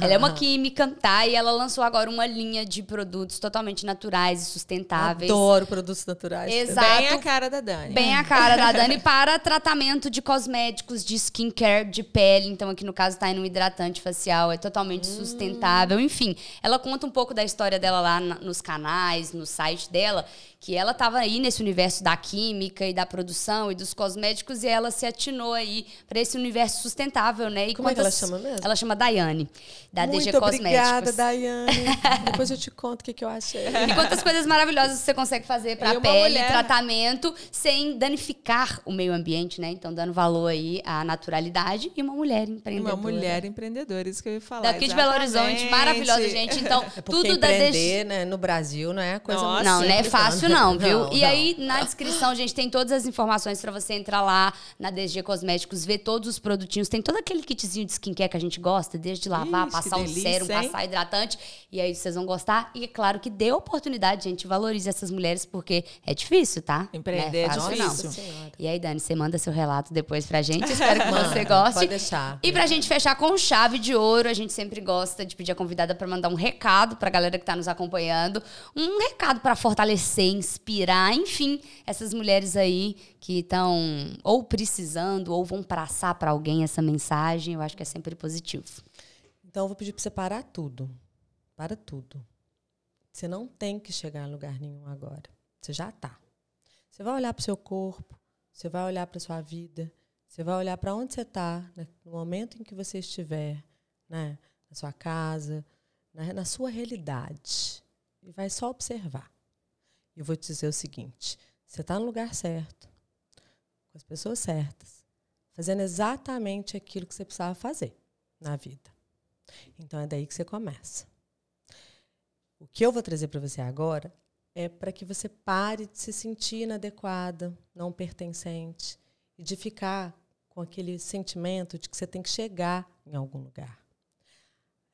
Ela é uma química, tá? E ela lançou agora uma linha de produtos totalmente naturais e sustentáveis. Adoro produtos naturais. Exato. Bem a cara da Dani. Bem a cara da Dani para tratamento de cosméticos, de skincare de pele, então aqui no caso tá em um hidratante facial, é totalmente hum. sustentável, enfim. Ela conta um pouco da história dela lá na, nos canais, no site dela, que ela estava aí nesse universo da química e da produção e dos cosméticos e ela se atinou aí para esse universo sustentável, né? E Como quantas... é que ela chama mesmo? Ela chama Daiane, da Muito DG Cosméticos. obrigada, Daiane. Depois eu te conto o que, que eu achei. E quantas coisas maravilhosas você consegue fazer para a pele, mulher... tratamento, sem danificar o meio ambiente, né? Então, dando valor aí à naturalidade e uma mulher empreendedora. Uma mulher empreendedora, isso que eu ia falar. Daqui de Belo Horizonte, maravilhosa, gente. Então, é tudo da DG... né, no Brasil não é coisa Nossa, Não, não é fácil não, viu? Não, e não. aí, na descrição, gente, tem todas as informações para você entrar lá na DG Cosméticos, ver todos os produtinhos. Tem todo aquele kitzinho de skincare que a gente gosta, desde lavar, Ixi, passar o sérum, hein? passar hidratante. E aí vocês vão gostar. E é claro que dê oportunidade, gente. Valorize essas mulheres, porque é difícil, tá? Empreender é, é difícil. Não. E aí, Dani, você manda seu relato depois pra gente. Espero que você goste. Pode deixar. E pra gente fechar com chave de ouro, a gente sempre gosta de pedir a convidada para mandar um recado pra galera que tá nos acompanhando. Um recado para fortalecer, inspirar, enfim, essas mulheres aí que estão ou precisando ou vão passar para alguém essa mensagem, eu acho que é sempre positivo. Então eu vou pedir para você parar tudo. Para tudo. Você não tem que chegar em lugar nenhum agora. Você já está. Você vai olhar para o seu corpo, você vai olhar para a sua vida, você vai olhar para onde você está, né? no momento em que você estiver, né? na sua casa, na, na sua realidade. E vai só observar. E eu vou te dizer o seguinte: você está no lugar certo, com as pessoas certas, fazendo exatamente aquilo que você precisava fazer na vida. Então é daí que você começa. O que eu vou trazer para você agora é para que você pare de se sentir inadequada, não pertencente, e de ficar com aquele sentimento de que você tem que chegar em algum lugar.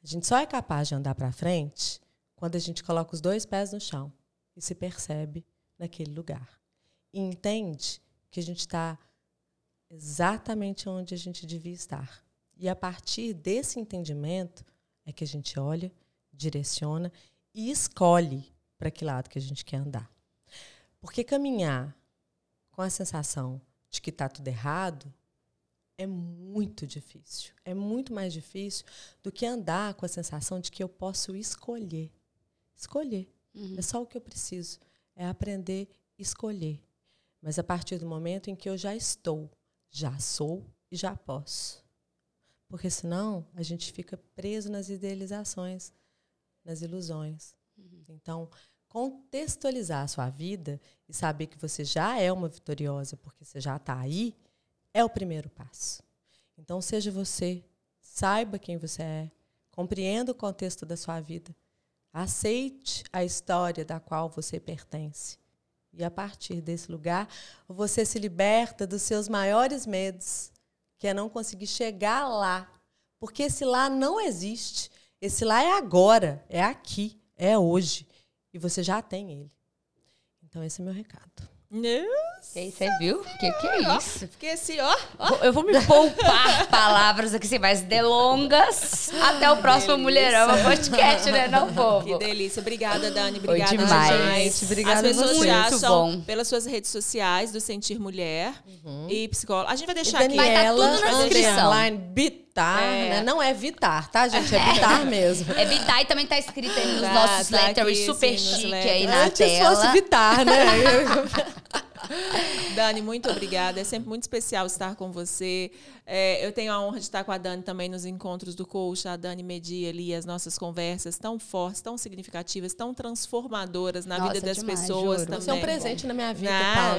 A gente só é capaz de andar para frente quando a gente coloca os dois pés no chão e se percebe naquele lugar. E entende que a gente está exatamente onde a gente devia estar. E a partir desse entendimento é que a gente olha, direciona e escolhe para que lado que a gente quer andar. Porque caminhar com a sensação de que está tudo errado, é muito difícil. É muito mais difícil do que andar com a sensação de que eu posso escolher. Escolher. Uhum. É só o que eu preciso. É aprender a escolher. Mas a partir do momento em que eu já estou, já sou e já posso. Porque senão a gente fica preso nas idealizações, nas ilusões. Uhum. Então, contextualizar a sua vida e saber que você já é uma vitoriosa porque você já está aí é o primeiro passo. Então, seja você, saiba quem você é, compreenda o contexto da sua vida, aceite a história da qual você pertence. E a partir desse lugar, você se liberta dos seus maiores medos, que é não conseguir chegar lá. Porque esse lá não existe. Esse lá é agora, é aqui, é hoje. E você já tem ele. Então, esse é meu recado. Nossa. Você viu? O que, que é isso? Fiquei assim, ó, ó. Eu vou me poupar palavras aqui, assim, mais delongas. Até o próximo Mulherão podcast, né, não, povo? Que delícia. Obrigada, Dani. Obrigada, Foi demais. gente. Obrigada As pessoas muito te acham bom. pelas suas redes sociais do Sentir Mulher Uhum. e psicóloga. A gente vai deixar Vai aqui. tá Daniela, tudo na descrição. Bitar, É. né? Não é Vitar, tá, gente? É Bitar mesmo. É Bitai também tá escrito aí nos Tá, nossos tá letters aqui, super chique aí na Antes tela. fosse Vitar, né? Dani, muito obrigada. É sempre muito especial estar com você. É, eu tenho a honra de estar com a Dani também nos encontros do coach. A Dani media ali as nossas conversas tão fortes, tão significativas, tão transformadoras na Nossa, vida das demais, pessoas juro. também. Você é um presente na minha vida,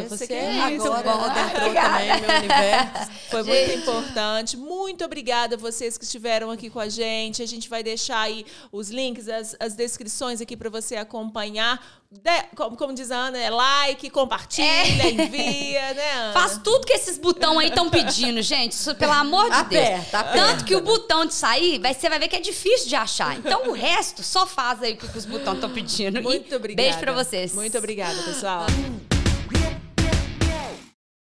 eu sei Você é agora isso. entrou Obrigada. também meu universo. Foi muito importante. Muito obrigada a vocês que estiveram aqui com a gente. A gente vai deixar aí os links, as, as descrições aqui para você acompanhar. De- como, como diz a Ana, é like, compartilha, envia, né, Ana? Faz tudo que esses botão aí estão pedindo, gente. Isso, pelo amor de Deus. Aperta, aperta. Tanto que o botão de sair, vai, você vai ver que é difícil de achar. Então o resto, só faz aí o que os botões estão pedindo. E Muito obrigada. Beijo pra vocês. Muito obrigada, pessoal.